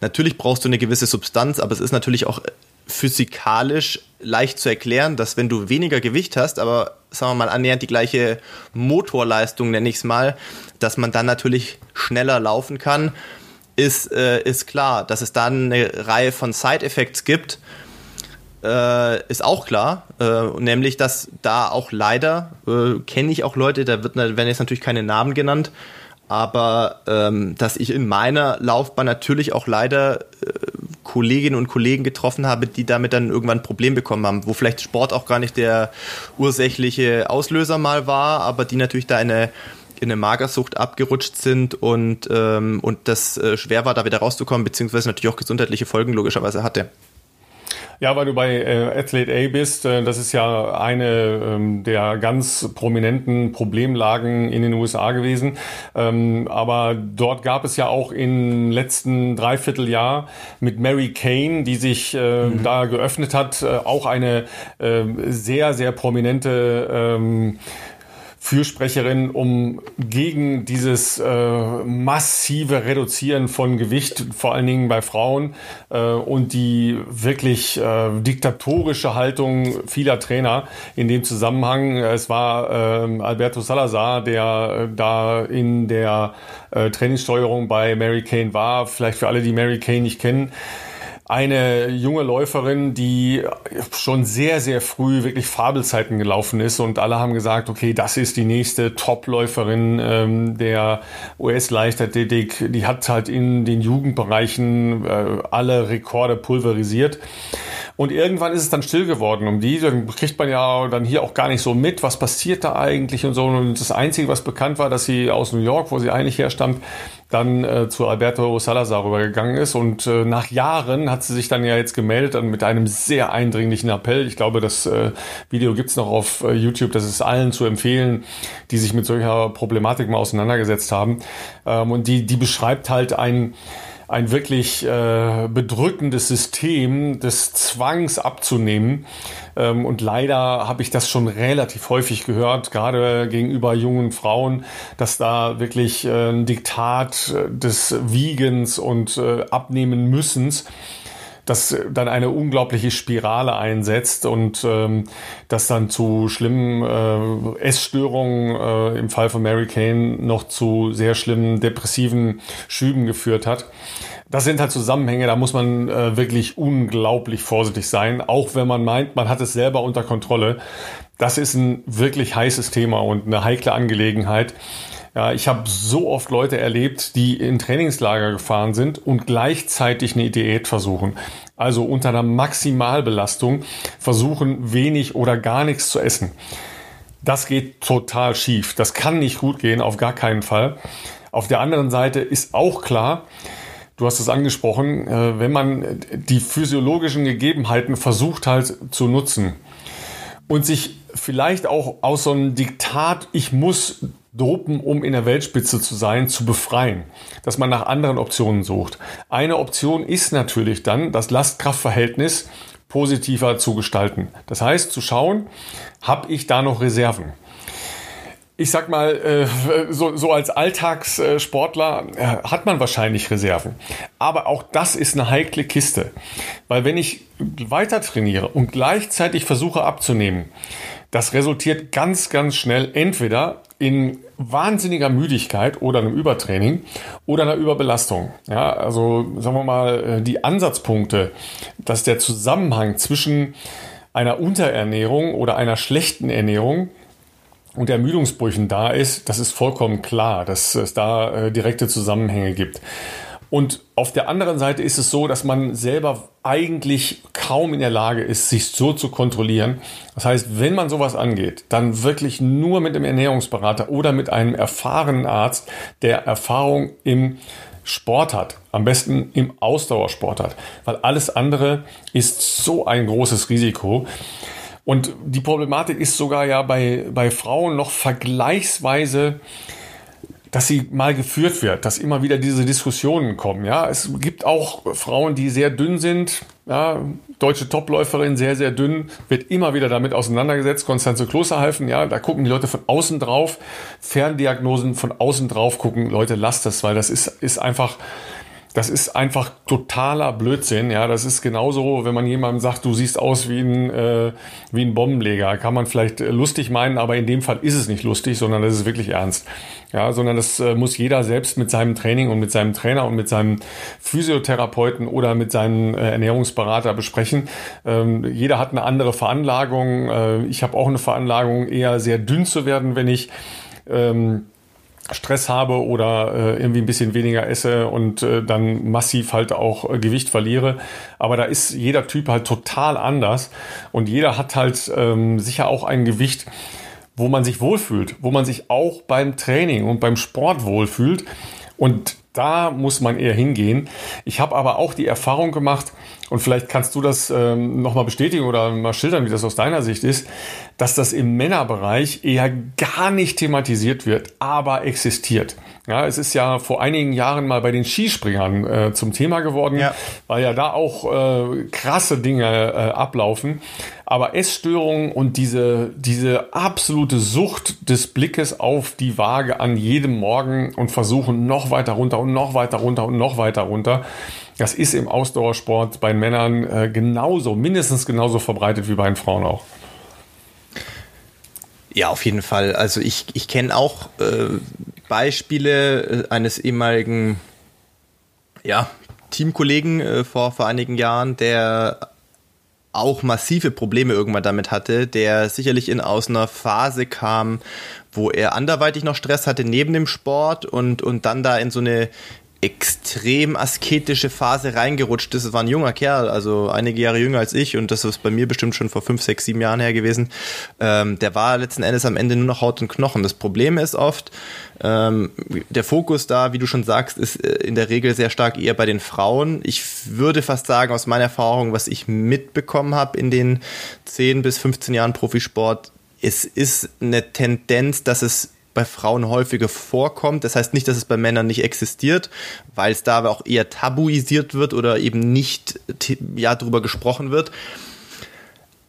Natürlich brauchst du eine gewisse Substanz, aber es ist natürlich auch physikalisch leicht zu erklären, dass wenn du weniger Gewicht hast, aber sagen wir mal annähernd die gleiche Motorleistung, nenne ich es mal, dass man dann natürlich schneller laufen kann, ist, äh, ist klar. Dass es dann eine Reihe von Side-Effects gibt, äh, ist auch klar. Äh, nämlich, dass da auch leider, äh, kenne ich auch Leute, da wird, werden jetzt natürlich keine Namen genannt, aber ähm, dass ich in meiner Laufbahn natürlich auch leider äh, Kolleginnen und Kollegen getroffen habe, die damit dann irgendwann ein Problem bekommen haben, wo vielleicht Sport auch gar nicht der ursächliche Auslöser mal war, aber die natürlich da eine in eine Magersucht abgerutscht sind und, ähm, und das äh, schwer war, da wieder rauszukommen, beziehungsweise natürlich auch gesundheitliche Folgen logischerweise hatte. Ja, weil du bei äh, Athlete A bist, äh, das ist ja eine ähm, der ganz prominenten Problemlagen in den USA gewesen. Ähm, aber dort gab es ja auch im letzten Dreivierteljahr mit Mary Kane, die sich äh, mhm. da geöffnet hat, äh, auch eine äh, sehr, sehr prominente ähm, Fürsprecherin, um gegen dieses äh, massive Reduzieren von Gewicht, vor allen Dingen bei Frauen, äh, und die wirklich äh, diktatorische Haltung vieler Trainer in dem Zusammenhang. Es war äh, Alberto Salazar, der äh, da in der äh, Trainingssteuerung bei Mary Kane war. Vielleicht für alle, die Mary Kane nicht kennen eine junge Läuferin, die schon sehr, sehr früh wirklich Fabelzeiten gelaufen ist und alle haben gesagt, okay, das ist die nächste Top-Läuferin ähm, der US-Leichtathletik. Die hat halt in den Jugendbereichen äh, alle Rekorde pulverisiert. Und irgendwann ist es dann still geworden um die. Dann kriegt man ja dann hier auch gar nicht so mit, was passiert da eigentlich und so. Und das Einzige, was bekannt war, dass sie aus New York, wo sie eigentlich herstammt, dann äh, zu Alberto Salazar rübergegangen ist. Und äh, nach Jahren hat sie sich dann ja jetzt gemeldet dann mit einem sehr eindringlichen Appell. Ich glaube, das äh, Video gibt's noch auf äh, YouTube. Das ist allen zu empfehlen, die sich mit solcher Problematik mal auseinandergesetzt haben. Ähm, und die, die beschreibt halt ein ein wirklich äh, bedrückendes System des Zwangs abzunehmen. Ähm, und leider habe ich das schon relativ häufig gehört, gerade gegenüber jungen Frauen, dass da wirklich äh, ein Diktat äh, des Wiegens und äh, Abnehmen müssens das dann eine unglaubliche Spirale einsetzt und ähm, das dann zu schlimmen äh, Essstörungen äh, im Fall von Mary Kane noch zu sehr schlimmen depressiven Schüben geführt hat. Das sind halt Zusammenhänge, da muss man äh, wirklich unglaublich vorsichtig sein, auch wenn man meint, man hat es selber unter Kontrolle. Das ist ein wirklich heißes Thema und eine heikle Angelegenheit. Ja, ich habe so oft Leute erlebt, die in Trainingslager gefahren sind und gleichzeitig eine Diät versuchen. Also unter einer Maximalbelastung versuchen, wenig oder gar nichts zu essen. Das geht total schief. Das kann nicht gut gehen, auf gar keinen Fall. Auf der anderen Seite ist auch klar, du hast es angesprochen, äh, wenn man die physiologischen Gegebenheiten versucht halt zu nutzen und sich vielleicht auch aus so einem Diktat, ich muss dopen, um in der Weltspitze zu sein, zu befreien. Dass man nach anderen Optionen sucht. Eine Option ist natürlich dann, das Last-Kraft-Verhältnis positiver zu gestalten. Das heißt, zu schauen, habe ich da noch Reserven? ich sag mal, äh, so, als Alltagssportler äh, hat man wahrscheinlich Reserven. Aber auch das ist eine heikle Kiste. Weil wenn ich weiter trainiere und gleichzeitig versuche abzunehmen, das resultiert ganz, ganz schnell entweder in wahnsinniger Müdigkeit oder einem Übertraining oder einer Überbelastung. Ja, also sagen wir mal, äh, die Ansatzpunkte, dass der Zusammenhang zwischen einer Unterernährung oder einer schlechten Ernährung und Ermüdungsbrüchen da ist, das ist vollkommen klar, dass es da äh, direkte Zusammenhänge gibt. Und auf der anderen Seite ist es so, dass man selber eigentlich kaum in der Lage ist, sich so zu kontrollieren. Das heißt, wenn man sowas angeht, dann wirklich nur mit einem Ernährungsberater oder mit einem erfahrenen Arzt, der Erfahrung im Sport hat, am besten im Ausdauersport hat, weil alles andere ist so ein großes Risiko. Und die Problematik ist sogar ja bei, bei Frauen noch vergleichsweise dass sie mal geführt wird, dass immer wieder diese Diskussionen kommen. Ja, es gibt auch Frauen, die sehr dünn sind. Ja, deutsche Topläuferin, sehr, sehr dünn, wird immer wieder damit auseinandergesetzt. Konstanze Klosterhalfen, ja, da gucken die Leute von außen drauf. Ferndiagnosen von außen drauf gucken. Leute, lasst das, weil das ist, ist einfach, das ist einfach totaler Blödsinn. Ja, das ist genauso, wenn man jemandem sagt, du siehst aus wie ein, äh, wie ein Bombenleger. Kann man vielleicht äh, lustig meinen, aber in dem Fall ist es nicht lustig, sondern das ist wirklich ernst. Ja, sondern das äh, muss jeder selbst mit seinem Training und mit seinem Trainer und mit seinem Physiotherapeuten oder mit seinem äh, Ernährungsberater besprechen. Ähm, jeder hat eine andere Veranlagung. Äh, ich habe auch eine Veranlagung, eher sehr dünn zu werden, wenn ich ähm, Stress habe oder äh, irgendwie ein bisschen weniger esse und äh, dann massiv halt auch äh, Gewicht verliere. Aber da ist jeder Typ halt total anders und jeder hat halt ähm, sicher auch ein Gewicht, wo man sich wohlfühlt, wo man sich auch beim Training und beim Sport wohlfühlt. Und da muss man eher hingehen. Ich habe aber auch die Erfahrung gemacht, und vielleicht kannst du das ähm, nochmal bestätigen oder mal schildern, wie das aus deiner Sicht ist, dass das im Männerbereich eher gar nicht thematisiert wird, aber existiert. Ja, es ist ja vor einigen Jahren mal bei den Skispringern äh, zum Thema geworden, ja. weil ja da auch äh, krasse Dinge äh, ablaufen. Aber Essstörungen und diese, diese absolute Sucht des Blickes auf die Waage an jedem Morgen und versuchen noch weiter runter und noch weiter runter und noch weiter runter. Das ist im Ausdauersport bei Männern äh, genauso, mindestens genauso verbreitet wie bei den Frauen auch. Ja, auf jeden Fall. Also ich, ich kenne auch äh, Beispiele äh, eines ehemaligen ja, Teamkollegen äh, vor, vor einigen Jahren, der auch massive Probleme irgendwann damit hatte, der sicherlich in aus einer Phase kam, wo er anderweitig noch Stress hatte neben dem Sport und, und dann da in so eine extrem asketische Phase reingerutscht ist. Es war ein junger Kerl, also einige Jahre jünger als ich und das ist bei mir bestimmt schon vor fünf, sechs, sieben Jahren her gewesen. Ähm, der war letzten Endes am Ende nur noch Haut und Knochen. Das Problem ist oft, ähm, der Fokus da, wie du schon sagst, ist äh, in der Regel sehr stark eher bei den Frauen. Ich würde fast sagen, aus meiner Erfahrung, was ich mitbekommen habe in den 10 bis 15 Jahren Profisport, es ist eine Tendenz, dass es bei Frauen häufiger vorkommt. Das heißt nicht, dass es bei Männern nicht existiert, weil es da aber auch eher tabuisiert wird oder eben nicht ja drüber gesprochen wird.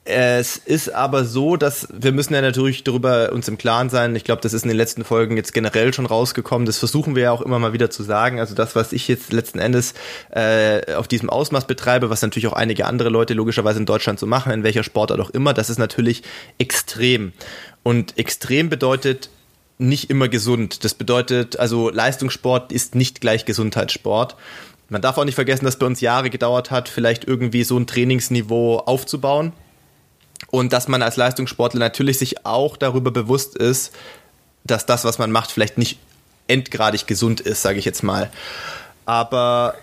Es ist aber so, dass wir müssen ja natürlich darüber uns im Klaren sein. Ich glaube, das ist in den letzten Folgen jetzt generell schon rausgekommen. Das versuchen wir ja auch immer mal wieder zu sagen. Also das, was ich jetzt letzten Endes äh, auf diesem Ausmaß betreibe, was natürlich auch einige andere Leute logischerweise in Deutschland so machen, in welcher Sportart auch immer, das ist natürlich extrem. Und extrem bedeutet nicht immer gesund. Das bedeutet, also Leistungssport ist nicht gleich Gesundheitssport. Man darf auch nicht vergessen, dass bei uns Jahre gedauert hat, vielleicht irgendwie so ein Trainingsniveau aufzubauen. Und dass man als Leistungssportler natürlich sich auch darüber bewusst ist, dass das, was man macht, vielleicht nicht endgradig gesund ist, sage ich jetzt mal. Aber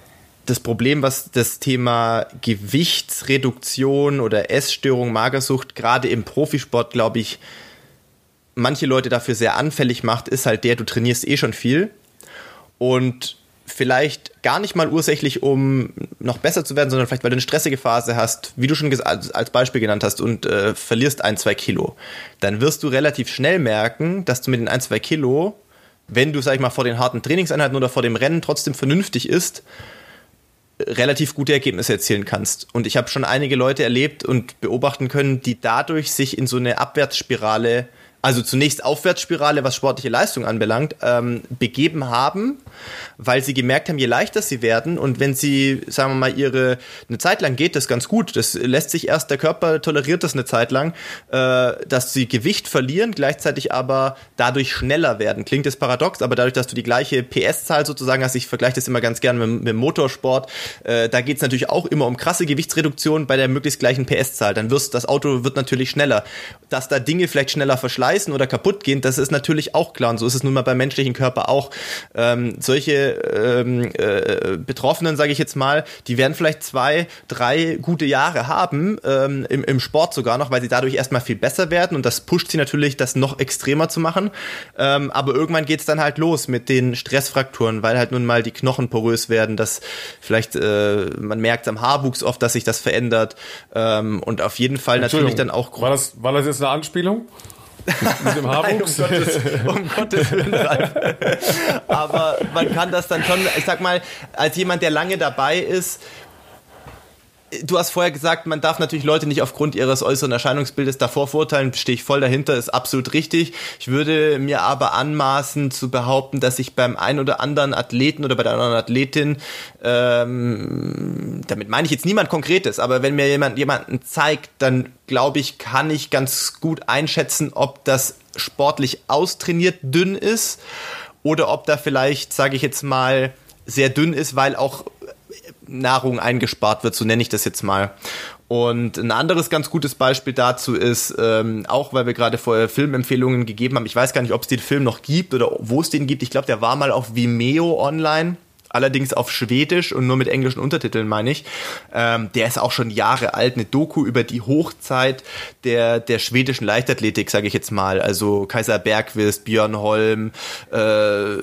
das Problem, was das Thema Gewichtsreduktion oder Essstörung, Magersucht gerade im Profisport, glaube ich, manche Leute dafür sehr anfällig macht, ist halt der, du trainierst eh schon viel und vielleicht gar nicht mal ursächlich, um noch besser zu werden, sondern vielleicht, weil du eine stressige Phase hast, wie du schon als Beispiel genannt hast, und äh, verlierst ein, zwei Kilo, dann wirst du relativ schnell merken, dass du mit den ein, zwei Kilo, wenn du, sag ich mal, vor den harten Trainingseinheiten oder vor dem Rennen trotzdem vernünftig ist, relativ gute Ergebnisse erzielen kannst. Und ich habe schon einige Leute erlebt und beobachten können, die dadurch sich in so eine Abwärtsspirale also zunächst Aufwärtsspirale, was sportliche Leistung anbelangt, ähm, begeben haben, weil sie gemerkt haben, je leichter sie werden und wenn sie, sagen wir mal, ihre, eine Zeit lang geht das ganz gut, das lässt sich erst, der Körper toleriert das eine Zeit lang, äh, dass sie Gewicht verlieren, gleichzeitig aber dadurch schneller werden. Klingt jetzt paradox, aber dadurch, dass du die gleiche PS-Zahl sozusagen hast, ich vergleiche das immer ganz gerne mit, mit Motorsport, äh, da geht es natürlich auch immer um krasse Gewichtsreduktion bei der möglichst gleichen PS-Zahl. Dann wirst das Auto wird natürlich schneller. Dass da Dinge vielleicht schneller verschleißen, zerreißen oder kaputt gehen, das ist natürlich auch klar. Und so ist es nun mal beim menschlichen Körper auch. Ähm, solche ähm, äh, Betroffenen, sage ich jetzt mal, die werden vielleicht zwei, drei gute Jahre haben, ähm, im, im Sport sogar noch, weil sie dadurch erstmal viel besser werden und das pusht sie natürlich, das noch extremer zu machen. Ähm, aber irgendwann geht es dann halt los mit den Stressfrakturen, weil halt nun mal die Knochen porös werden, dass vielleicht äh, man merkt am Haarwuchs oft, dass sich das verändert ähm, und auf jeden Fall natürlich dann auch. War das, war das jetzt eine Anspielung? Mit dem Haarwuchs? Nein, um Gottes, um Gottes Willen. Aber man kann das dann schon, ich sag mal, als jemand, der lange dabei ist, du hast vorher gesagt, man darf natürlich Leute nicht aufgrund ihres äußeren Erscheinungsbildes davor verurteilen, stehe ich voll dahinter, ist absolut richtig. Ich würde mir aber anmaßen zu behaupten, dass ich beim einen oder anderen Athleten oder bei der anderen Athletin, ähm, damit meine ich jetzt niemand Konkretes, aber wenn mir jemand jemanden zeigt, dann glaube ich, kann ich ganz gut einschätzen, ob das sportlich austrainiert dünn ist oder ob da vielleicht, sage ich jetzt mal, sehr dünn ist, weil auch Nahrung eingespart wird, so nenne ich das jetzt mal. Und ein anderes ganz gutes Beispiel dazu ist, ähm, auch weil wir gerade vorher Filmempfehlungen gegeben haben, ich weiß gar nicht, ob es den Film noch gibt oder wo es den gibt. Ich glaube, der war mal auf Vimeo online allerdings auf Schwedisch und nur mit englischen Untertiteln, meine ich. Ähm, der ist auch schon Jahre alt, eine Doku über die Hochzeit der, der schwedischen Leichtathletik, sage ich jetzt mal. Also Kaiser Bergwist, Björn Holm, äh,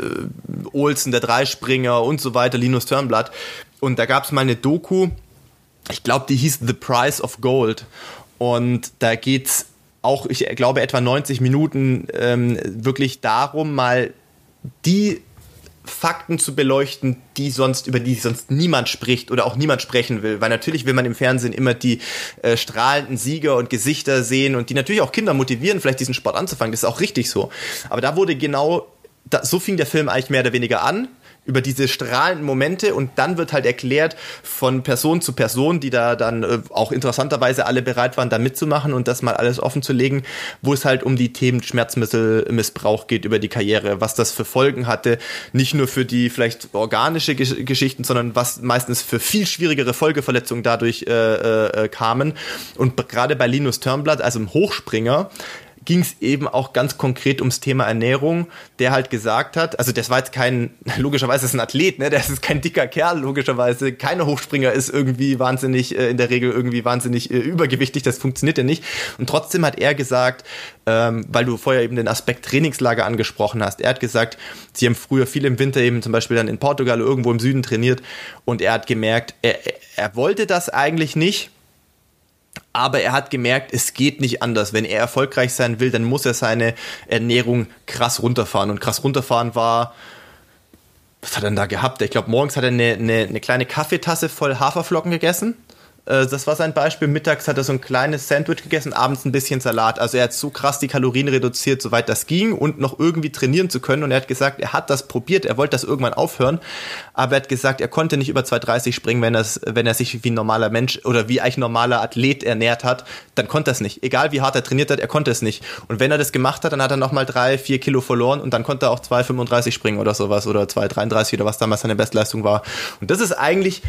Olsen, der Dreispringer und so weiter, Linus Turnblatt. Und da gab es mal eine Doku, ich glaube, die hieß The Price of Gold. Und da geht's auch, ich glaube, etwa 90 Minuten ähm, wirklich darum, mal die Fakten zu beleuchten, die sonst, über die sonst niemand spricht oder auch niemand sprechen will. Weil natürlich will man im Fernsehen immer die äh, strahlenden Sieger und Gesichter sehen und die natürlich auch Kinder motivieren, vielleicht diesen Sport anzufangen. Das ist auch richtig so. Aber da wurde genau, da, so fing der Film eigentlich mehr oder weniger an über diese strahlenden Momente und dann wird halt erklärt von Person zu Person, die da dann äh, auch interessanterweise alle bereit waren, da mitzumachen und das mal alles offen zu legen, wo es halt um die Themen Schmerzmittelmissbrauch geht über die Karriere, was das für Folgen hatte, nicht nur für die vielleicht organische Gesch Geschichten, sondern was meistens für viel schwierigere Folgeverletzungen dadurch äh, äh, kamen. Und gerade bei Linus Turnblatt, also im Hochspringer, ging es eben auch ganz konkret ums Thema Ernährung, der halt gesagt hat, also das war jetzt kein, logischerweise ist ein Athlet, ne, der ist kein dicker Kerl, logischerweise, keine Hochspringer ist irgendwie wahnsinnig, äh, in der Regel irgendwie wahnsinnig äh, übergewichtig, das funktioniert ja nicht. Und trotzdem hat er gesagt, ähm, weil du vorher eben den Aspekt Trainingslager angesprochen hast, er hat gesagt, sie haben früher viel im Winter eben zum Beispiel dann in Portugal irgendwo im Süden trainiert und er hat gemerkt, er, er wollte das eigentlich nicht, aber er hat gemerkt, es geht nicht anders. Wenn er erfolgreich sein will, dann muss er seine Ernährung krass runterfahren. Und krass runterfahren war, was hat er denn da gehabt? Ich glaube, morgens hat er eine, eine, eine kleine Kaffeetasse voll Haferflocken gegessen. Äh, das war sein Beispiel. Mittags hat er so ein kleines Sandwich gegessen, abends ein bisschen Salat. Also er hat so krass die Kalorien reduziert, soweit das ging und noch irgendwie trainieren zu können. Und er hat gesagt, er hat das probiert, er wollte das irgendwann aufhören, aber er hat gesagt, er konnte nicht über 2,30 springen, wenn, wenn er sich wie ein normaler Mensch oder wie eigentlich ein normaler Athlet ernährt hat, dann konnte er es nicht. Egal wie hart er trainiert hat, er konnte es nicht. Und wenn er das gemacht hat, dann hat er nochmal drei, vier Kilo verloren und dann konnte er auch 2,35 springen oder sowas oder 2,33 oder was damals seine Bestleistung war. Und das ist eigentlich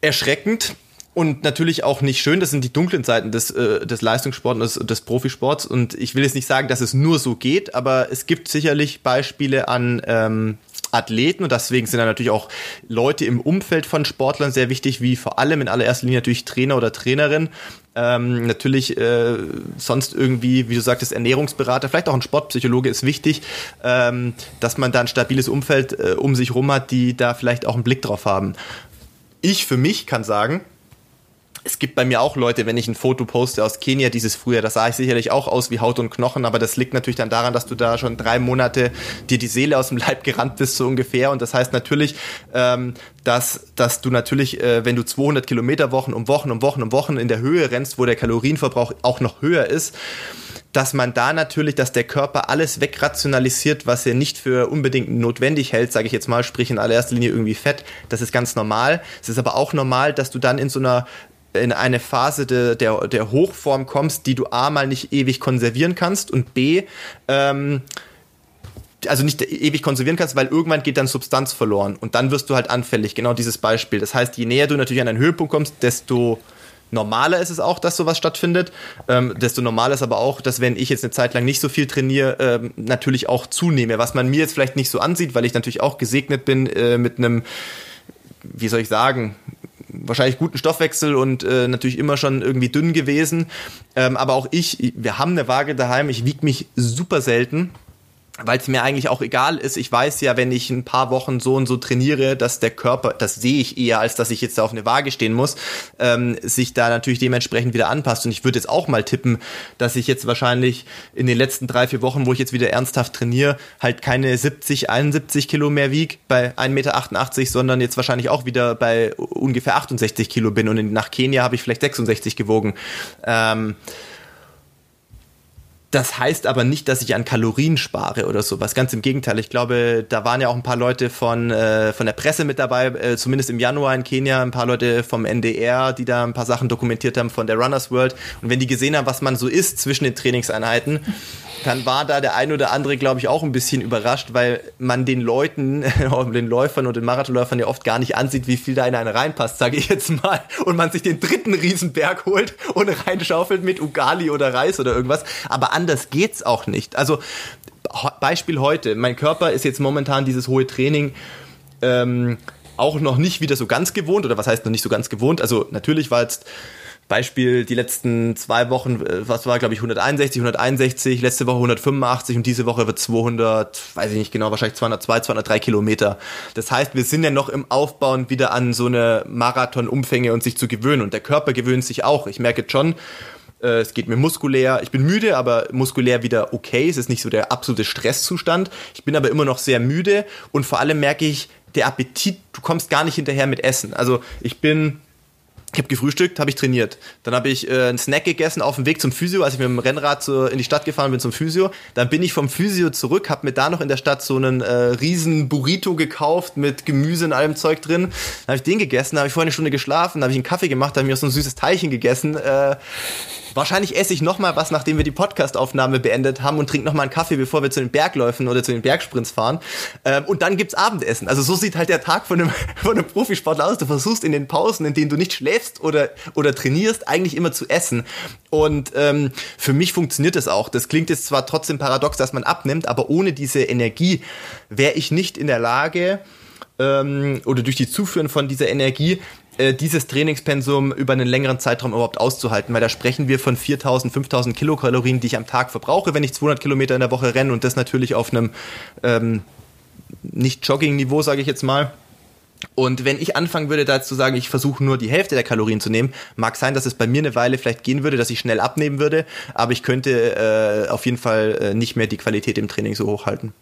erschreckend, und natürlich auch nicht schön. Das sind die dunklen Seiten des, äh, des Leistungssports des, des Profisports. Und ich will jetzt nicht sagen, dass es nur so geht, aber es gibt sicherlich Beispiele an ähm, Athleten und deswegen sind da natürlich auch Leute im Umfeld von Sportlern sehr wichtig, wie vor allem in allererster Linie natürlich Trainer oder Trainerin. Ähm, natürlich äh, sonst irgendwie, wie du sagtest, Ernährungsberater, vielleicht auch ein Sportpsychologe ist wichtig, ähm, dass man da ein stabiles Umfeld äh, um sich rum hat, die da vielleicht auch einen Blick drauf haben. Ich für mich kann sagen, es gibt bei mir auch Leute, wenn ich ein Foto poste aus Kenia dieses Frühjahr, da sah ich sicherlich auch aus wie Haut und Knochen, aber das liegt natürlich dann daran, dass du da schon drei Monate dir die Seele aus dem Leib gerannt bist, so ungefähr. Und das heißt natürlich, ähm, dass, dass du natürlich, äh, wenn du 200 Kilometer Wochen um Wochen um Wochen um Wochen in der Höhe rennst, wo der Kalorienverbrauch auch noch höher ist, dass man da natürlich, dass der Körper alles wegrationalisiert, was er nicht für unbedingt notwendig hält, sage ich jetzt mal, sprich in allererster Linie irgendwie Fett. Das ist ganz normal. Es ist aber auch normal, dass du dann in so einer in eine Phase de, der, der Hochform kommst, die du A mal nicht ewig konservieren kannst und B, ähm, also nicht ewig konservieren kannst, weil irgendwann geht dann Substanz verloren und dann wirst du halt anfällig. Genau dieses Beispiel. Das heißt, je näher du natürlich an einen Höhepunkt kommst, desto normaler ist es auch, dass sowas stattfindet. Ähm, desto normaler ist aber auch, dass wenn ich jetzt eine Zeit lang nicht so viel trainiere, ähm, natürlich auch zunehme. Was man mir jetzt vielleicht nicht so ansieht, weil ich natürlich auch gesegnet bin äh, mit einem, wie soll ich sagen, wahrscheinlich guten Stoffwechsel und äh, natürlich immer schon irgendwie dünn gewesen. Ähm, aber auch ich, wir haben eine Waage daheim, ich wiege mich super selten weil es mir eigentlich auch egal ist. Ich weiß ja, wenn ich ein paar Wochen so und so trainiere, dass der Körper, das sehe ich eher, als dass ich jetzt da auf eine Waage stehen muss, ähm, sich da natürlich dementsprechend wieder anpasst. Und ich würde jetzt auch mal tippen, dass ich jetzt wahrscheinlich in den letzten drei, vier Wochen, wo ich jetzt wieder ernsthaft trainiere, halt keine 70, 71 Kilo mehr wieg bei 1,88 Meter, sondern jetzt wahrscheinlich auch wieder bei ungefähr 68 Kilo bin. Und nach Kenia habe ich vielleicht 66 gewogen. Ähm, das heißt aber nicht, dass ich an Kalorien spare oder sowas. Ganz im Gegenteil. Ich glaube, da waren ja auch ein paar Leute von, äh, von der Presse mit dabei, äh, zumindest im Januar in Kenia, ein paar Leute vom NDR, die da ein paar Sachen dokumentiert haben von der Runners World. Und wenn die gesehen haben, was man so isst zwischen den Trainingseinheiten, dann war da der ein oder andere, glaube ich, auch ein bisschen überrascht, weil man den Leuten, den Läufern und den Marathonläufern ja oft gar nicht ansieht, wie viel da in einen reinpasst, sage ich jetzt mal. Und man sich den dritten Riesenberg holt und reinschaufelt mit Ugali oder Reis oder irgendwas. Aber anders geht's auch nicht. Also Beispiel heute. Mein Körper ist jetzt momentan dieses hohe Training. Ähm, auch noch nicht wieder so ganz gewohnt, oder was heißt noch nicht so ganz gewohnt? Also natürlich war jetzt Beispiel die letzten zwei Wochen, äh, was war, glaube ich, 161, 161, letzte Woche 185 und diese Woche wird 200, weiß ich nicht genau, wahrscheinlich 202, 203 Kilometer. Das heißt, wir sind ja noch im Aufbauen wieder an so eine Marathon-Umfänge und sich zu gewöhnen. Und der Körper gewöhnt sich auch. Ich merke schon, äh, es geht mir muskulär, ich bin müde, aber muskulär wieder okay. Es ist nicht so der absolute Stresszustand. Ich bin aber immer noch sehr müde und vor allem merke ich, der Appetit, du kommst gar nicht hinterher mit Essen. Also ich bin ich habe gefrühstückt, habe ich trainiert. Dann habe ich äh, einen Snack gegessen auf dem Weg zum Physio, als ich mit dem Rennrad so in die Stadt gefahren bin zum Physio. Dann bin ich vom Physio zurück, habe mir da noch in der Stadt so einen äh, riesen Burrito gekauft mit Gemüse und allem Zeug drin. Dann habe ich den gegessen, habe ich vorher eine Stunde geschlafen, habe ich einen Kaffee gemacht, habe mir so ein süßes Teilchen gegessen. Äh, Wahrscheinlich esse ich nochmal was, nachdem wir die Podcastaufnahme beendet haben und trinke nochmal einen Kaffee, bevor wir zu den Bergläufen oder zu den Bergsprints fahren. Ähm, und dann gibt's Abendessen. Also so sieht halt der Tag von einem, von einem Profisportler aus. Du versuchst in den Pausen, in denen du nicht schläfst oder, oder trainierst, eigentlich immer zu essen. Und ähm, für mich funktioniert das auch. Das klingt jetzt zwar trotzdem paradox, dass man abnimmt, aber ohne diese Energie wäre ich nicht in der Lage, ähm, oder durch die Zuführen von dieser Energie äh, dieses Trainingspensum über einen längeren Zeitraum überhaupt auszuhalten, weil da sprechen wir von 4000, 5000 Kilokalorien, die ich am Tag verbrauche, wenn ich 200 Kilometer in der Woche renne und das natürlich auf einem ähm, nicht Jogging-Niveau, sage ich jetzt mal. Und wenn ich anfangen würde, dazu zu sagen, ich versuche nur die Hälfte der Kalorien zu nehmen, mag sein, dass es bei mir eine Weile vielleicht gehen würde, dass ich schnell abnehmen würde, aber ich könnte äh, auf jeden Fall äh, nicht mehr die Qualität im Training so hochhalten.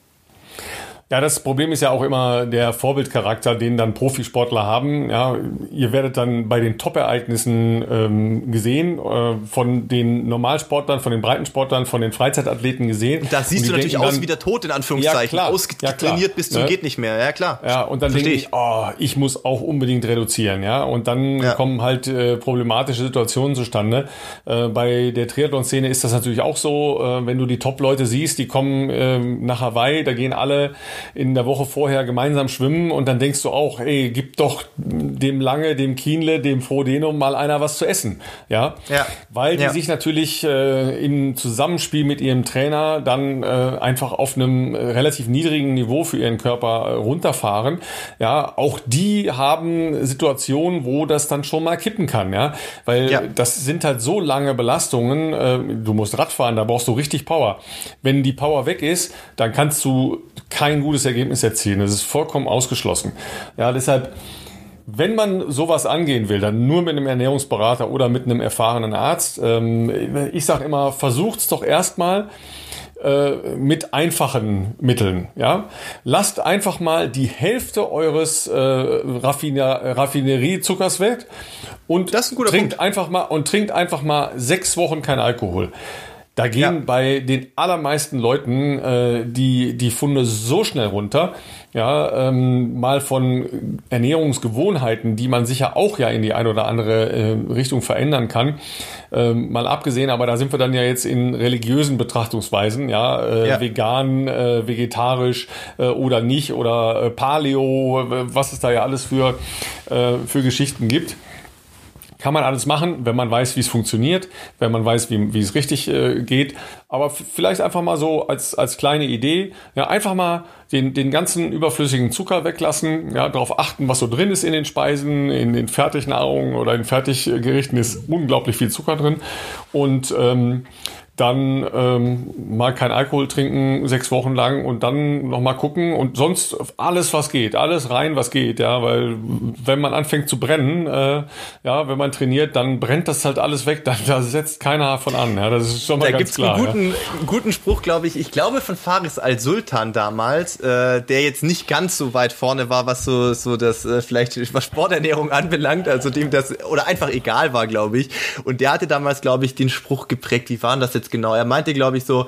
Ja, das Problem ist ja auch immer der Vorbildcharakter, den dann Profisportler haben. Ja, ihr werdet dann bei den Top-Ereignissen ähm, gesehen, äh, von den Normalsportlern, von den Breitensportlern, von den Freizeitathleten gesehen. Da siehst du natürlich aus wie der Tod, in Anführungszeichen. Ja. Ausgetrainiert ja, bis zum ne? geht nicht mehr. Ja, klar. Ja, und dann denke ich, oh, ich muss auch unbedingt reduzieren. Ja, und dann ja. kommen halt äh, problematische Situationen zustande. Äh, bei der Triathlon-Szene ist das natürlich auch so, äh, wenn du die Top-Leute siehst, die kommen äh, nach Hawaii, da gehen alle in der Woche vorher gemeinsam schwimmen und dann denkst du auch, ey, gib doch dem Lange, dem Kienle, dem Frodenum mal einer was zu essen. Ja, ja. weil die ja. sich natürlich äh, im Zusammenspiel mit ihrem Trainer dann äh, einfach auf einem relativ niedrigen Niveau für ihren Körper äh, runterfahren. Ja, auch die haben Situationen, wo das dann schon mal kippen kann. Ja, weil ja. das sind halt so lange Belastungen. Äh, du musst Radfahren, da brauchst du richtig Power. Wenn die Power weg ist, dann kannst du kein gutes gutes Ergebnis erzielen. Das ist vollkommen ausgeschlossen. Ja, deshalb, wenn man sowas angehen will, dann nur mit einem Ernährungsberater oder mit einem erfahrenen Arzt. Ähm, ich sage immer, versucht es doch erstmal äh, mit einfachen Mitteln. Ja, lasst einfach mal die Hälfte eures äh, Raffiner Raffineriezuckers weg und trinkt Punkt. einfach mal und trinkt einfach mal sechs Wochen kein Alkohol. Da gehen ja. bei den allermeisten Leuten äh, die, die Funde so schnell runter. Ja, ähm, mal von Ernährungsgewohnheiten, die man sicher auch ja in die eine oder andere äh, Richtung verändern kann. Ähm, mal abgesehen, aber da sind wir dann ja jetzt in religiösen Betrachtungsweisen, ja, äh, ja. vegan, äh, vegetarisch äh, oder nicht oder äh, Paleo, was es da ja alles für, äh, für Geschichten gibt. Kann man alles machen, wenn man weiß, wie es funktioniert, wenn man weiß, wie, wie es richtig äh, geht. Aber vielleicht einfach mal so als, als kleine Idee, ja, einfach mal den, den ganzen überflüssigen Zucker weglassen, ja, darauf achten, was so drin ist in den Speisen, in den Fertignahrungen oder in Fertiggerichten ist unglaublich viel Zucker drin. Und ähm, dann ähm, mal kein Alkohol trinken sechs Wochen lang und dann noch mal gucken und sonst alles was geht, alles rein was geht, ja, weil wenn man anfängt zu brennen, äh, ja, wenn man trainiert, dann brennt das halt alles weg, dann da setzt keiner von an, ja, das ist schon mal da ganz klar. Da gibt's einen guten, ja. guten Spruch, glaube ich, ich glaube von Faris al-Sultan damals, äh, der jetzt nicht ganz so weit vorne war, was so so das äh, vielleicht was Sporternährung anbelangt, also dem das oder einfach egal war, glaube ich, und der hatte damals, glaube ich, den Spruch geprägt, wie waren das jetzt genau. Er meinte, glaube ich, so,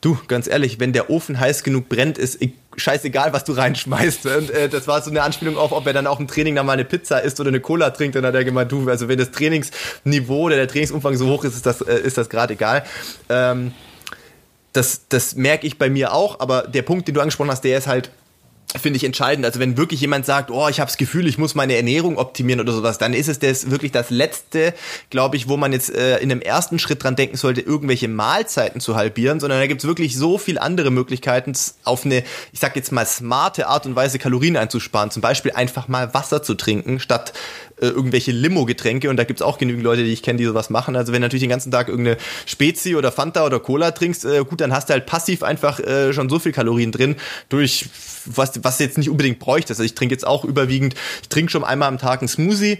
du, ganz ehrlich, wenn der Ofen heiß genug brennt, ist scheißegal, was du reinschmeißt. Und äh, das war so eine Anspielung auf, ob er dann auch im Training dann mal eine Pizza isst oder eine Cola trinkt. Dann hat er gemeint, du, also wenn das Trainingsniveau oder der Trainingsumfang so hoch ist, ist das, äh, das gerade egal. Ähm, das, das merke ich bei mir auch, aber der Punkt, den du angesprochen hast, der ist halt finde ich entscheidend. Also wenn wirklich jemand sagt, oh, ich habe das Gefühl, ich muss meine Ernährung optimieren oder sowas, dann ist es das wirklich das Letzte, glaube ich, wo man jetzt äh, in einem ersten Schritt dran denken sollte, irgendwelche Mahlzeiten zu halbieren, sondern da gibt's wirklich so viel andere Möglichkeiten, auf eine, ich sag jetzt mal, smarte Art und Weise Kalorien einzusparen. Zum Beispiel einfach mal Wasser zu trinken, statt äh, irgendwelche Limo-Getränke und da gibt's auch genügend Leute, die ich kenne, die sowas machen. Also wenn du natürlich den ganzen Tag irgendeine Spezi oder Fanta oder Cola trinkst, äh, gut, dann hast du halt passiv einfach äh, schon so viel Kalorien drin durch was, was jetzt nicht unbedingt bräuchtest. Also ich trinke jetzt auch überwiegend, ich trinke schon einmal am Tag einen Smoothie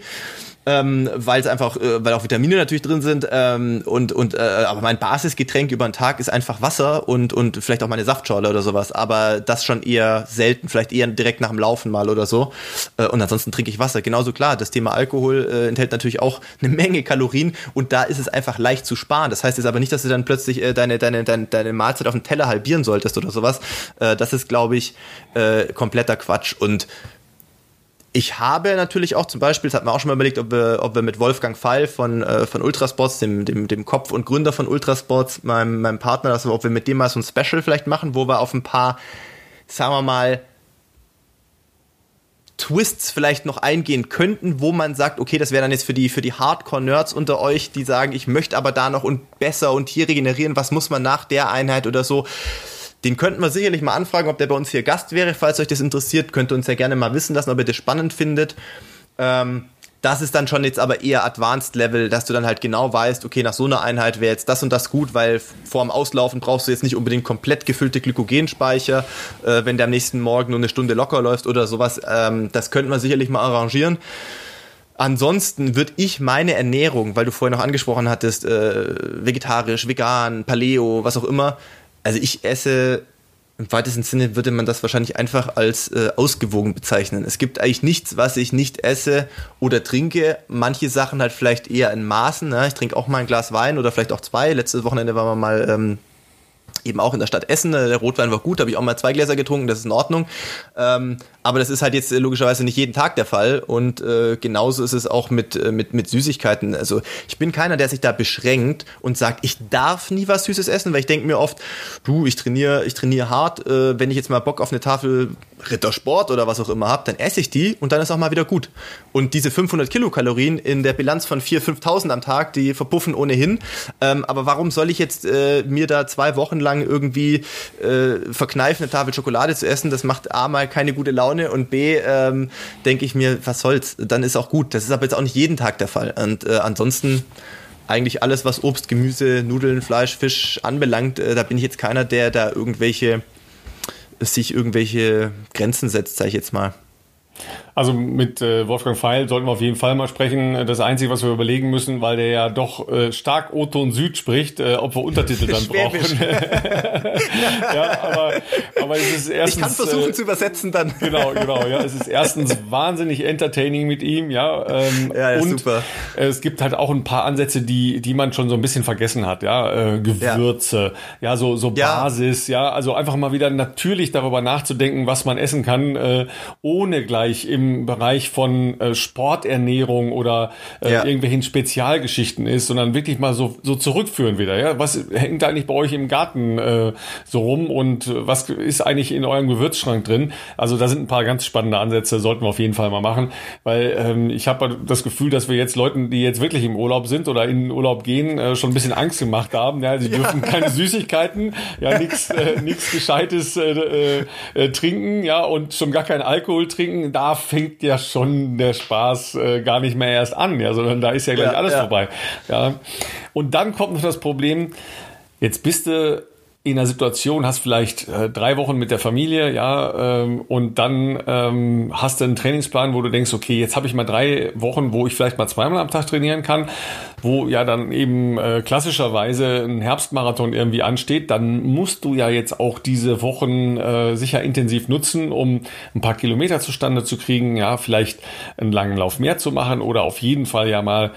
ähm, weil es einfach, äh, weil auch Vitamine natürlich drin sind ähm, und und äh, aber mein Basisgetränk über den Tag ist einfach Wasser und und vielleicht auch meine Saftschorle oder sowas, aber das schon eher selten, vielleicht eher direkt nach dem Laufen mal oder so äh, und ansonsten trinke ich Wasser. Genauso klar, das Thema Alkohol äh, enthält natürlich auch eine Menge Kalorien und da ist es einfach leicht zu sparen. Das heißt jetzt aber nicht, dass du dann plötzlich äh, deine deine deine, deine Mahlzeit auf dem Teller halbieren solltest oder sowas. Äh, das ist glaube ich äh, kompletter Quatsch und ich habe natürlich auch zum Beispiel, das hat man auch schon mal überlegt, ob wir, ob wir mit Wolfgang Fall von, äh, von Ultrasports, dem, dem, dem Kopf und Gründer von Ultrasports, meinem, meinem Partner, also ob wir mit dem mal so ein Special vielleicht machen, wo wir auf ein paar, sagen wir mal, Twists vielleicht noch eingehen könnten, wo man sagt, okay, das wäre dann jetzt für die, für die Hardcore-Nerds unter euch, die sagen, ich möchte aber da noch und besser und hier regenerieren, was muss man nach der Einheit oder so. Den könnten wir sicherlich mal anfragen, ob der bei uns hier Gast wäre. Falls euch das interessiert, könnt ihr uns ja gerne mal wissen lassen, ob ihr das spannend findet. Ähm, das ist dann schon jetzt aber eher Advanced Level, dass du dann halt genau weißt, okay, nach so einer Einheit wäre jetzt das und das gut, weil vor dem Auslaufen brauchst du jetzt nicht unbedingt komplett gefüllte Glykogenspeicher, äh, wenn der am nächsten Morgen nur eine Stunde locker läuft oder sowas. Ähm, das könnte man sicherlich mal arrangieren. Ansonsten würde ich meine Ernährung, weil du vorher noch angesprochen hattest, äh, vegetarisch, vegan, Paleo, was auch immer, also ich esse im weitesten Sinne würde man das wahrscheinlich einfach als äh, ausgewogen bezeichnen. Es gibt eigentlich nichts, was ich nicht esse oder trinke. Manche Sachen halt vielleicht eher in Maßen. Ne? Ich trinke auch mal ein Glas Wein oder vielleicht auch zwei. Letztes Wochenende waren wir mal ähm, eben auch in der Stadt Essen. Der Rotwein war gut, habe ich auch mal zwei Gläser getrunken, das ist in Ordnung. Ähm, aber das ist halt jetzt logischerweise nicht jeden Tag der Fall und äh, genauso ist es auch mit, äh, mit, mit Süßigkeiten. Also ich bin keiner, der sich da beschränkt und sagt, ich darf nie was Süßes essen, weil ich denke mir oft, du, ich trainiere ich trainiere hart, äh, wenn ich jetzt mal Bock auf eine Tafel Rittersport oder was auch immer habe, dann esse ich die und dann ist auch mal wieder gut. Und diese 500 Kilokalorien in der Bilanz von 4.000, 5.000 am Tag, die verpuffen ohnehin. Ähm, aber warum soll ich jetzt äh, mir da zwei Wochen lang irgendwie äh, verkneifen, eine Tafel Schokolade zu essen? Das macht A mal keine gute Laune und B ähm, denke ich mir, was soll's, dann ist auch gut. Das ist aber jetzt auch nicht jeden Tag der Fall. Und äh, ansonsten eigentlich alles, was Obst, Gemüse, Nudeln, Fleisch, Fisch anbelangt, äh, da bin ich jetzt keiner, der da irgendwelche sich irgendwelche Grenzen setzt, sage ich jetzt mal. Also mit äh, Wolfgang Feil sollten wir auf jeden Fall mal sprechen. Das Einzige, was wir überlegen müssen, weil der ja doch äh, stark O-Ton Süd spricht, äh, ob wir Untertitel dann brauchen. ja, aber, aber es ist erstens... Ich kann versuchen äh, zu übersetzen dann. genau, genau. Ja, es ist erstens wahnsinnig entertaining mit ihm, ja. Ähm, ja, und super. es gibt halt auch ein paar Ansätze, die, die man schon so ein bisschen vergessen hat, ja. Äh, Gewürze, ja, ja so, so ja. Basis, ja. Also einfach mal wieder natürlich darüber nachzudenken, was man essen kann, äh, ohne gleich im Bereich von äh, Sporternährung oder äh, ja. irgendwelchen Spezialgeschichten ist, sondern wirklich mal so, so zurückführen wieder. Ja? Was hängt eigentlich bei euch im Garten äh, so rum und was ist eigentlich in eurem Gewürzschrank drin? Also da sind ein paar ganz spannende Ansätze, sollten wir auf jeden Fall mal machen, weil ähm, ich habe das Gefühl, dass wir jetzt Leuten, die jetzt wirklich im Urlaub sind oder in den Urlaub gehen, äh, schon ein bisschen Angst gemacht haben. Ja, sie dürfen ja. keine Süßigkeiten, ja, nichts äh, nix Gescheites äh, äh, äh, trinken, ja, und schon gar keinen Alkohol trinken. Da fängt ja schon der Spaß äh, gar nicht mehr erst an, ja, sondern da ist ja gleich ja, alles ja. vorbei. Ja. Und dann kommt noch das Problem, jetzt bist du in einer Situation, hast vielleicht äh, drei Wochen mit der Familie, ja, ähm, und dann ähm, hast du einen Trainingsplan, wo du denkst, okay, jetzt habe ich mal drei Wochen, wo ich vielleicht mal zweimal am Tag trainieren kann, wo ja dann eben äh, klassischerweise ein Herbstmarathon irgendwie ansteht, dann musst du ja jetzt auch diese Wochen äh, sicher intensiv nutzen, um ein paar Kilometer zustande zu kriegen, ja, vielleicht einen langen Lauf mehr zu machen oder auf jeden Fall ja mal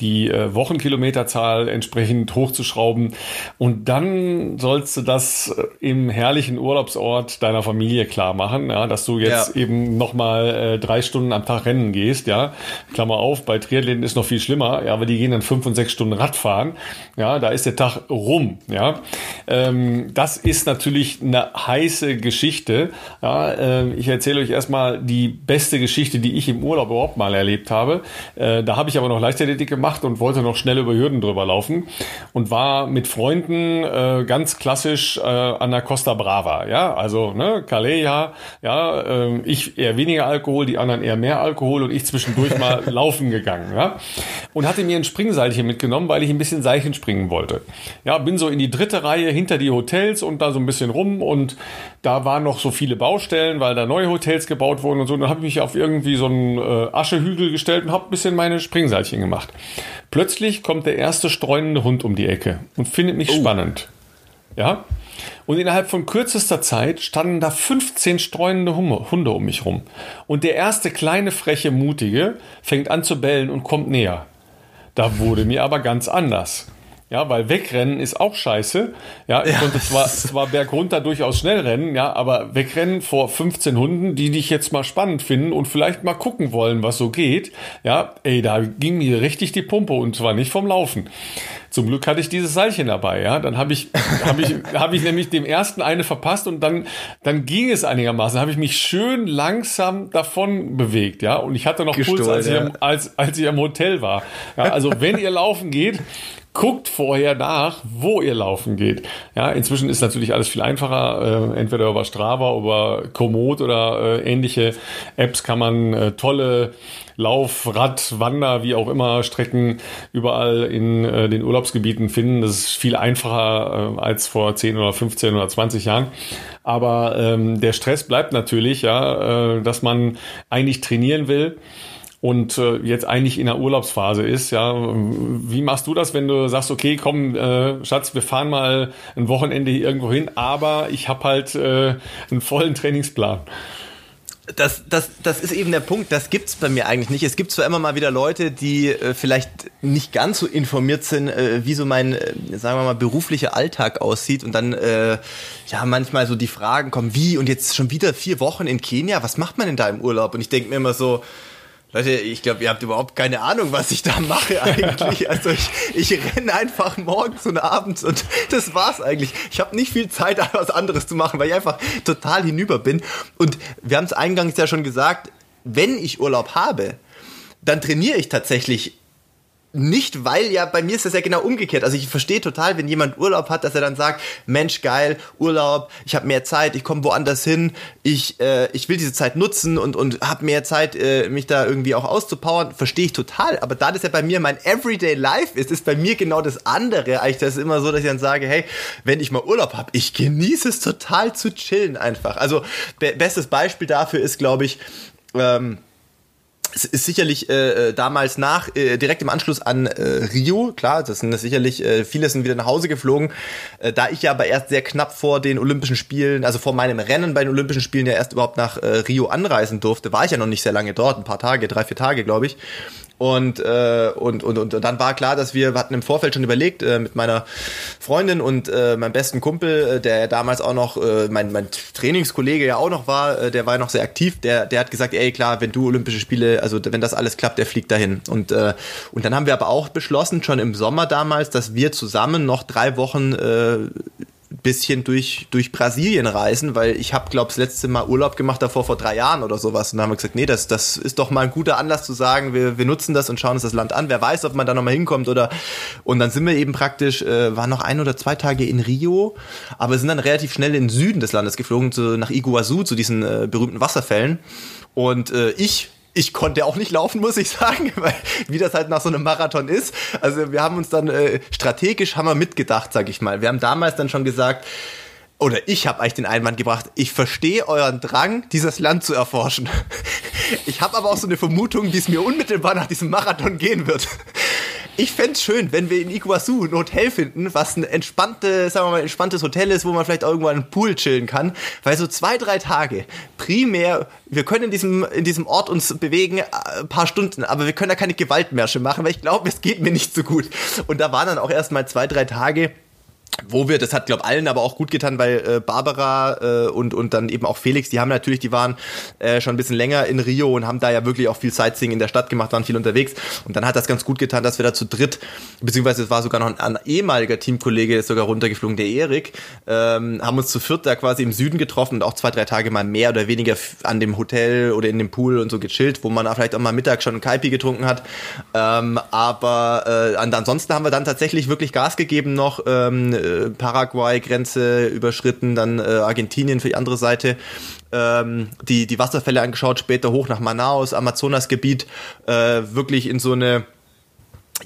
die äh, Wochenkilometerzahl entsprechend hochzuschrauben. Und dann sollst du das äh, im herrlichen Urlaubsort deiner Familie klar machen, ja, dass du jetzt ja. eben nochmal äh, drei Stunden am Tag rennen gehst, ja. Klammer auf, bei Triathleten ist noch viel schlimmer, ja, aber die gehen dann fünf und sechs Stunden Radfahren. Ja, da ist der Tag rum, ja. Ähm, das ist natürlich eine heiße Geschichte. Ja, äh, ich erzähle euch erstmal die beste Geschichte, die ich im Urlaub überhaupt mal erlebt habe. Äh, da habe ich aber noch Leichtathletik gemacht gemacht und wollte noch schnell über Hürden drüber laufen und war mit Freunden äh, ganz klassisch äh, an der Costa Brava. Ja, also ne, Calais, ja, äh, ich eher weniger Alkohol, die anderen eher mehr Alkohol und ich zwischendurch mal laufen gegangen. Ja, und hatte mir ein Springseilchen mitgenommen, weil ich ein bisschen Seilchen springen wollte. Ja, bin so in die dritte Reihe hinter die Hotels und da so ein bisschen rum und da waren noch so viele Baustellen, weil da neue Hotels gebaut wurden und so. Und dann habe ich mich auf irgendwie so einen äh, Aschehügel gestellt und habe ein bisschen meine Springseilchen gemacht. Plötzlich kommt der erste streunende Hund um die Ecke und findet mich oh. spannend. Ja? Und innerhalb von kürzester Zeit standen da 15 streunende Hunde um mich rum. Und der erste kleine, freche, mutige fängt an zu bellen und kommt näher. Da wurde mir aber ganz anders. Ja, weil wegrennen ist auch scheiße. Ja, ich ja. konnte zwar, zwar bergunter durchaus schnell rennen, ja, aber wegrennen vor 15 Hunden, die dich jetzt mal spannend finden und vielleicht mal gucken wollen, was so geht. Ja, ey, da ging mir richtig die Pumpe und zwar nicht vom Laufen. Zum Glück hatte ich dieses Seilchen dabei, ja. Dann habe ich, habe ich, habe ich nämlich dem ersten eine verpasst und dann, dann ging es einigermaßen. Habe ich mich schön langsam davon bewegt, ja. Und ich hatte noch Gestohlen, Puls, als, ja. ich, als, als ich im Hotel war. Ja, also wenn ihr laufen geht, guckt vorher nach, wo ihr laufen geht. Ja, inzwischen ist natürlich alles viel einfacher. Äh, entweder über Strava, über Komoot oder äh, ähnliche Apps kann man äh, tolle Lauf, Rad, Wander, wie auch immer Strecken überall in äh, den Urlaubsgebieten finden. Das ist viel einfacher äh, als vor 10 oder 15 oder 20 Jahren. Aber ähm, der Stress bleibt natürlich, ja, äh, dass man eigentlich trainieren will und äh, jetzt eigentlich in der Urlaubsphase ist. Ja, wie machst du das, wenn du sagst, okay, komm, äh, Schatz, wir fahren mal ein Wochenende hier irgendwo hin, aber ich habe halt äh, einen vollen Trainingsplan. Das, das, das ist eben der Punkt, das gibt's bei mir eigentlich nicht. Es gibt zwar immer mal wieder Leute, die äh, vielleicht nicht ganz so informiert sind, äh, wie so mein, äh, sagen wir mal, beruflicher Alltag aussieht und dann äh, ja manchmal so die Fragen kommen, wie und jetzt schon wieder vier Wochen in Kenia, was macht man denn da im Urlaub? Und ich denke mir immer so, Leute, ich glaube, ihr habt überhaupt keine Ahnung, was ich da mache eigentlich. Also ich, ich renne einfach morgens und abends und das war's eigentlich. Ich habe nicht viel Zeit, was anderes zu machen, weil ich einfach total hinüber bin. Und wir haben es eingangs ja schon gesagt, wenn ich Urlaub habe, dann trainiere ich tatsächlich nicht, weil ja bei mir ist das ja genau umgekehrt. Also ich verstehe total, wenn jemand Urlaub hat, dass er dann sagt, Mensch, geil, Urlaub, ich habe mehr Zeit, ich komme woanders hin, ich, äh, ich will diese Zeit nutzen und, und habe mehr Zeit, äh, mich da irgendwie auch auszupowern. Verstehe ich total. Aber da das ja bei mir mein Everyday Life ist, ist bei mir genau das andere. Eigentlich das ist immer so, dass ich dann sage, hey, wenn ich mal Urlaub habe, ich genieße es total zu chillen einfach. Also be bestes Beispiel dafür ist, glaube ich, ähm, es ist sicherlich äh, äh, damals nach, äh, direkt im Anschluss an äh, Rio, klar, das sind sicherlich, äh, viele sind wieder nach Hause geflogen, äh, da ich ja aber erst sehr knapp vor den Olympischen Spielen, also vor meinem Rennen bei den Olympischen Spielen ja erst überhaupt nach äh, Rio anreisen durfte, war ich ja noch nicht sehr lange dort, ein paar Tage, drei, vier Tage, glaube ich. Und, äh, und, und, und, dann war klar, dass wir, wir hatten im Vorfeld schon überlegt, äh, mit meiner Freundin und äh, meinem besten Kumpel, äh, der damals auch noch, äh, mein, mein Trainingskollege ja auch noch war, äh, der war noch sehr aktiv, der, der hat gesagt, ey klar, wenn du Olympische Spiele, also wenn das alles klappt, der fliegt dahin. Und, äh, und dann haben wir aber auch beschlossen, schon im Sommer damals, dass wir zusammen noch drei Wochen äh, bisschen durch, durch Brasilien reisen, weil ich habe, glaube das letzte Mal Urlaub gemacht davor vor drei Jahren oder sowas. Und dann haben wir gesagt, nee, das, das ist doch mal ein guter Anlass zu sagen, wir, wir nutzen das und schauen uns das Land an. Wer weiß, ob man da nochmal hinkommt oder und dann sind wir eben praktisch, äh, waren noch ein oder zwei Tage in Rio, aber sind dann relativ schnell in den Süden des Landes geflogen, zu, nach Iguazu, zu diesen äh, berühmten Wasserfällen. Und äh, ich ich konnte auch nicht laufen, muss ich sagen, weil wie das halt nach so einem Marathon ist. Also wir haben uns dann äh, strategisch haben wir mitgedacht, sag ich mal. Wir haben damals dann schon gesagt, oder ich habe eigentlich den Einwand gebracht, ich verstehe euren Drang, dieses Land zu erforschen. Ich habe aber auch so eine Vermutung, wie es mir unmittelbar nach diesem Marathon gehen wird ich fände schön, wenn wir in Iguazu ein Hotel finden, was ein entspannte, sagen wir mal, entspanntes Hotel ist, wo man vielleicht irgendwo an einem Pool chillen kann. Weil so zwei, drei Tage, primär, wir können in diesem, in diesem Ort uns bewegen, ein äh, paar Stunden, aber wir können da keine Gewaltmärsche machen, weil ich glaube, es geht mir nicht so gut. Und da waren dann auch erstmal zwei, drei Tage, wo wir, das hat glaube allen aber auch gut getan, weil äh, Barbara äh, und und dann eben auch Felix, die haben natürlich, die waren äh, schon ein bisschen länger in Rio und haben da ja wirklich auch viel Sightseeing in der Stadt gemacht, waren viel unterwegs. Und dann hat das ganz gut getan, dass wir da zu dritt, beziehungsweise es war sogar noch ein, ein ehemaliger Teamkollege, ist sogar runtergeflogen, der Erik, ähm, haben uns zu viert da quasi im Süden getroffen und auch zwei drei Tage mal mehr oder weniger an dem Hotel oder in dem Pool und so gechillt, wo man vielleicht auch mal Mittag schon einen Kaipi getrunken hat, ähm, aber äh, ansonsten haben wir dann tatsächlich wirklich Gas gegeben noch ähm, Paraguay-Grenze überschritten, dann äh, Argentinien für die andere Seite. Ähm, die, die Wasserfälle angeschaut, später hoch nach Manaus, Amazonasgebiet, äh, wirklich in so eine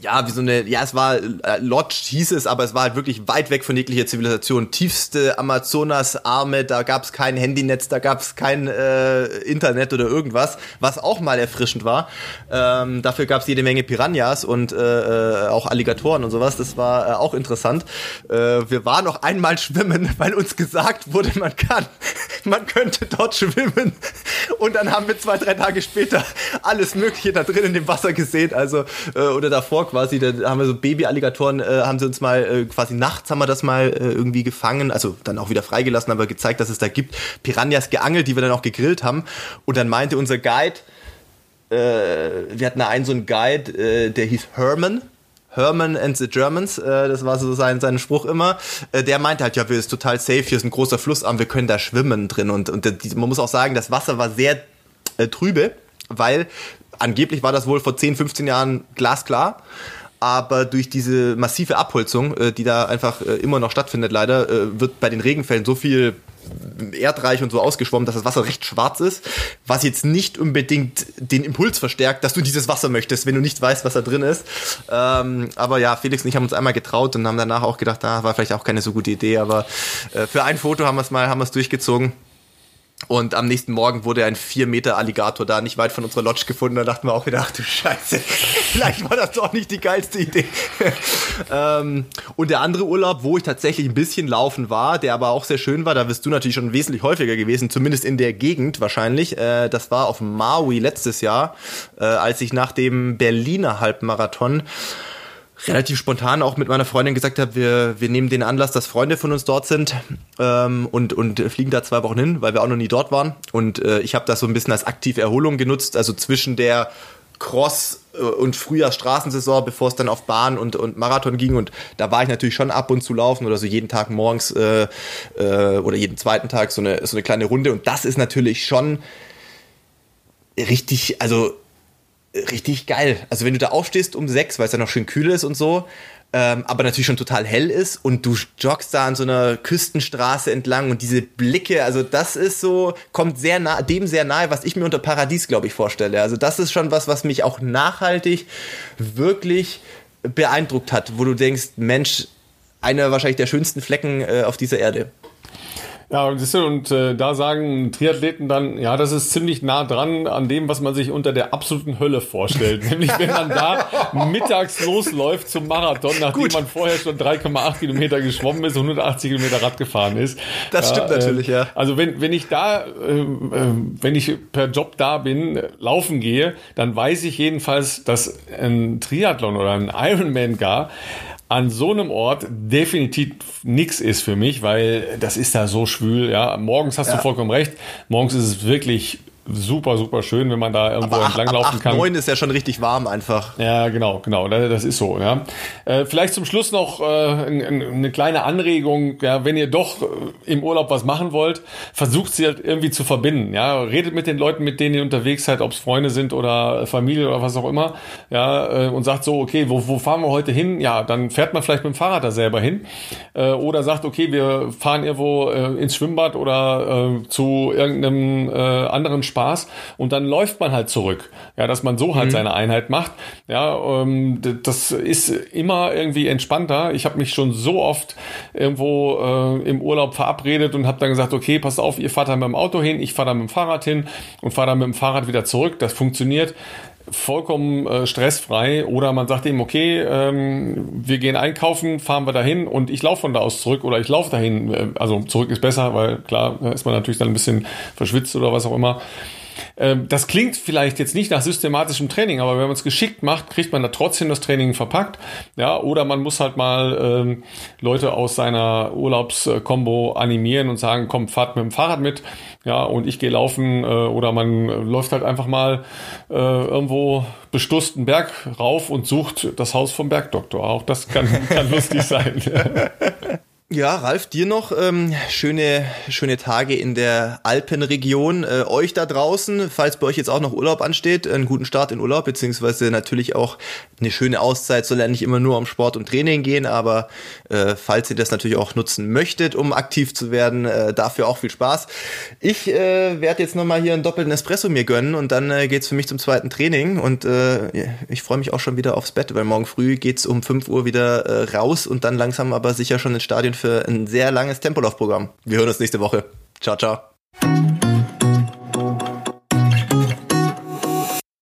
ja, wie so eine, ja, es war, äh, Lodge hieß es, aber es war halt wirklich weit weg von jeglicher Zivilisation. Tiefste Amazonas-Arme, da gab es kein Handynetz, da gab es kein äh, Internet oder irgendwas, was auch mal erfrischend war. Ähm, dafür gab es jede Menge Piranhas und äh, äh, auch Alligatoren und sowas, das war äh, auch interessant. Äh, wir waren noch einmal schwimmen, weil uns gesagt wurde, man kann, man könnte dort schwimmen. Und dann haben wir zwei, drei Tage später alles Mögliche da drin in dem Wasser gesehen, also, äh, oder davor quasi, da haben wir so Baby-Alligatoren, äh, haben sie uns mal äh, quasi nachts haben wir das mal äh, irgendwie gefangen, also dann auch wieder freigelassen, aber gezeigt, dass es da gibt. Piranhas geangelt, die wir dann auch gegrillt haben. Und dann meinte unser Guide, äh, wir hatten da einen so einen Guide, äh, der hieß Herman. Herman and the Germans, äh, das war so sein, sein Spruch immer. Der meinte halt, ja, wir ist total safe, hier ist ein großer Flussarm, wir können da schwimmen drin. Und, und man muss auch sagen, das Wasser war sehr trübe, weil angeblich war das wohl vor 10, 15 Jahren glasklar aber durch diese massive Abholzung, äh, die da einfach äh, immer noch stattfindet, leider, äh, wird bei den Regenfällen so viel Erdreich und so ausgeschwommen, dass das Wasser recht schwarz ist, was jetzt nicht unbedingt den Impuls verstärkt, dass du dieses Wasser möchtest, wenn du nicht weißt, was da drin ist. Ähm, aber ja, Felix und ich haben uns einmal getraut und haben danach auch gedacht, da ah, war vielleicht auch keine so gute Idee, aber für ein Foto haben wir es mal, haben wir es durchgezogen. Und am nächsten Morgen wurde ein 4 Meter Alligator da nicht weit von unserer Lodge gefunden. Da dachten wir auch wieder, ach du Scheiße, vielleicht war das doch nicht die geilste Idee. ähm, und der andere Urlaub, wo ich tatsächlich ein bisschen laufen war, der aber auch sehr schön war, da bist du natürlich schon wesentlich häufiger gewesen, zumindest in der Gegend wahrscheinlich. Äh, das war auf Maui letztes Jahr, äh, als ich nach dem Berliner Halbmarathon relativ spontan auch mit meiner Freundin gesagt habe, wir, wir nehmen den Anlass, dass Freunde von uns dort sind ähm, und, und fliegen da zwei Wochen hin, weil wir auch noch nie dort waren. Und äh, ich habe das so ein bisschen als aktive Erholung genutzt, also zwischen der Cross- äh, und Frühjahrsstraßensaison, bevor es dann auf Bahn und, und Marathon ging. Und da war ich natürlich schon ab und zu laufen oder so jeden Tag morgens äh, äh, oder jeden zweiten Tag so eine, so eine kleine Runde. Und das ist natürlich schon richtig, also richtig geil. Also wenn du da aufstehst um sechs, weil es ja noch schön kühl ist und so, ähm, aber natürlich schon total hell ist und du joggst da an so einer Küstenstraße entlang und diese Blicke, also das ist so, kommt sehr nah, dem sehr nahe, was ich mir unter Paradies, glaube ich, vorstelle. Also das ist schon was, was mich auch nachhaltig wirklich beeindruckt hat, wo du denkst, Mensch, einer wahrscheinlich der schönsten Flecken äh, auf dieser Erde. Ja, und äh, da sagen Triathleten dann, ja, das ist ziemlich nah dran an dem, was man sich unter der absoluten Hölle vorstellt. Nämlich, wenn man da mittags losläuft zum Marathon, nachdem Gut. man vorher schon 3,8 Kilometer geschwommen ist und 180 Kilometer Rad gefahren ist. Das stimmt äh, natürlich, ja. Also wenn, wenn ich da, äh, wenn ich per Job da bin, laufen gehe, dann weiß ich jedenfalls, dass ein Triathlon oder ein Ironman gar an so einem Ort definitiv nichts ist für mich, weil das ist da so schwül. Ja, morgens hast ja. du vollkommen recht. Morgens ist es wirklich super, super schön, wenn man da irgendwo Aber entlanglaufen ab 8, kann. 9 ist ja schon richtig warm einfach. Ja, genau, genau, das ist so. Ja. Äh, vielleicht zum Schluss noch äh, eine kleine Anregung, ja, wenn ihr doch äh, im Urlaub was machen wollt, versucht sie halt irgendwie zu verbinden. Ja, redet mit den Leuten, mit denen ihr unterwegs seid, ob es Freunde sind oder Familie oder was auch immer, ja, und sagt so, okay, wo, wo fahren wir heute hin? Ja, dann fährt man vielleicht mit dem Fahrrad da selber hin äh, oder sagt, okay, wir fahren irgendwo ins Schwimmbad oder zu irgendeinem anderen Sport Spaß und dann läuft man halt zurück. Ja, dass man so halt mhm. seine Einheit macht. Ja, ähm, das ist immer irgendwie entspannter. Ich habe mich schon so oft irgendwo äh, im Urlaub verabredet und habe dann gesagt, okay, passt auf, ihr fahrt dann mit dem Auto hin, ich fahre dann mit dem Fahrrad hin und fahre dann mit dem Fahrrad wieder zurück. Das funktioniert vollkommen äh, stressfrei oder man sagt ihm, okay, ähm, wir gehen einkaufen, fahren wir dahin und ich laufe von da aus zurück oder ich laufe dahin. Äh, also zurück ist besser, weil klar ist man natürlich dann ein bisschen verschwitzt oder was auch immer. Ähm, das klingt vielleicht jetzt nicht nach systematischem Training, aber wenn man es geschickt macht, kriegt man da trotzdem das Training verpackt. Ja, oder man muss halt mal ähm, Leute aus seiner Urlaubskombo animieren und sagen, komm, fahrt mit dem Fahrrad mit. Ja, und ich gehe laufen äh, oder man läuft halt einfach mal äh, irgendwo bestussten Berg rauf und sucht das Haus vom Bergdoktor. Auch das kann, kann lustig sein. Ja, Ralf, dir noch ähm, schöne, schöne Tage in der Alpenregion. Äh, euch da draußen, falls bei euch jetzt auch noch Urlaub ansteht, einen guten Start in Urlaub, beziehungsweise natürlich auch eine schöne Auszeit, soll ja nicht immer nur um Sport und Training gehen, aber äh, falls ihr das natürlich auch nutzen möchtet, um aktiv zu werden, äh, dafür auch viel Spaß. Ich äh, werde jetzt nochmal hier einen doppelten Espresso mir gönnen und dann äh, geht's für mich zum zweiten Training und äh, ich freue mich auch schon wieder aufs Bett, weil morgen früh geht's um 5 Uhr wieder äh, raus und dann langsam aber sicher schon ins Stadion für ein sehr langes Tempolaufprogramm. Wir hören uns nächste Woche. Ciao, ciao.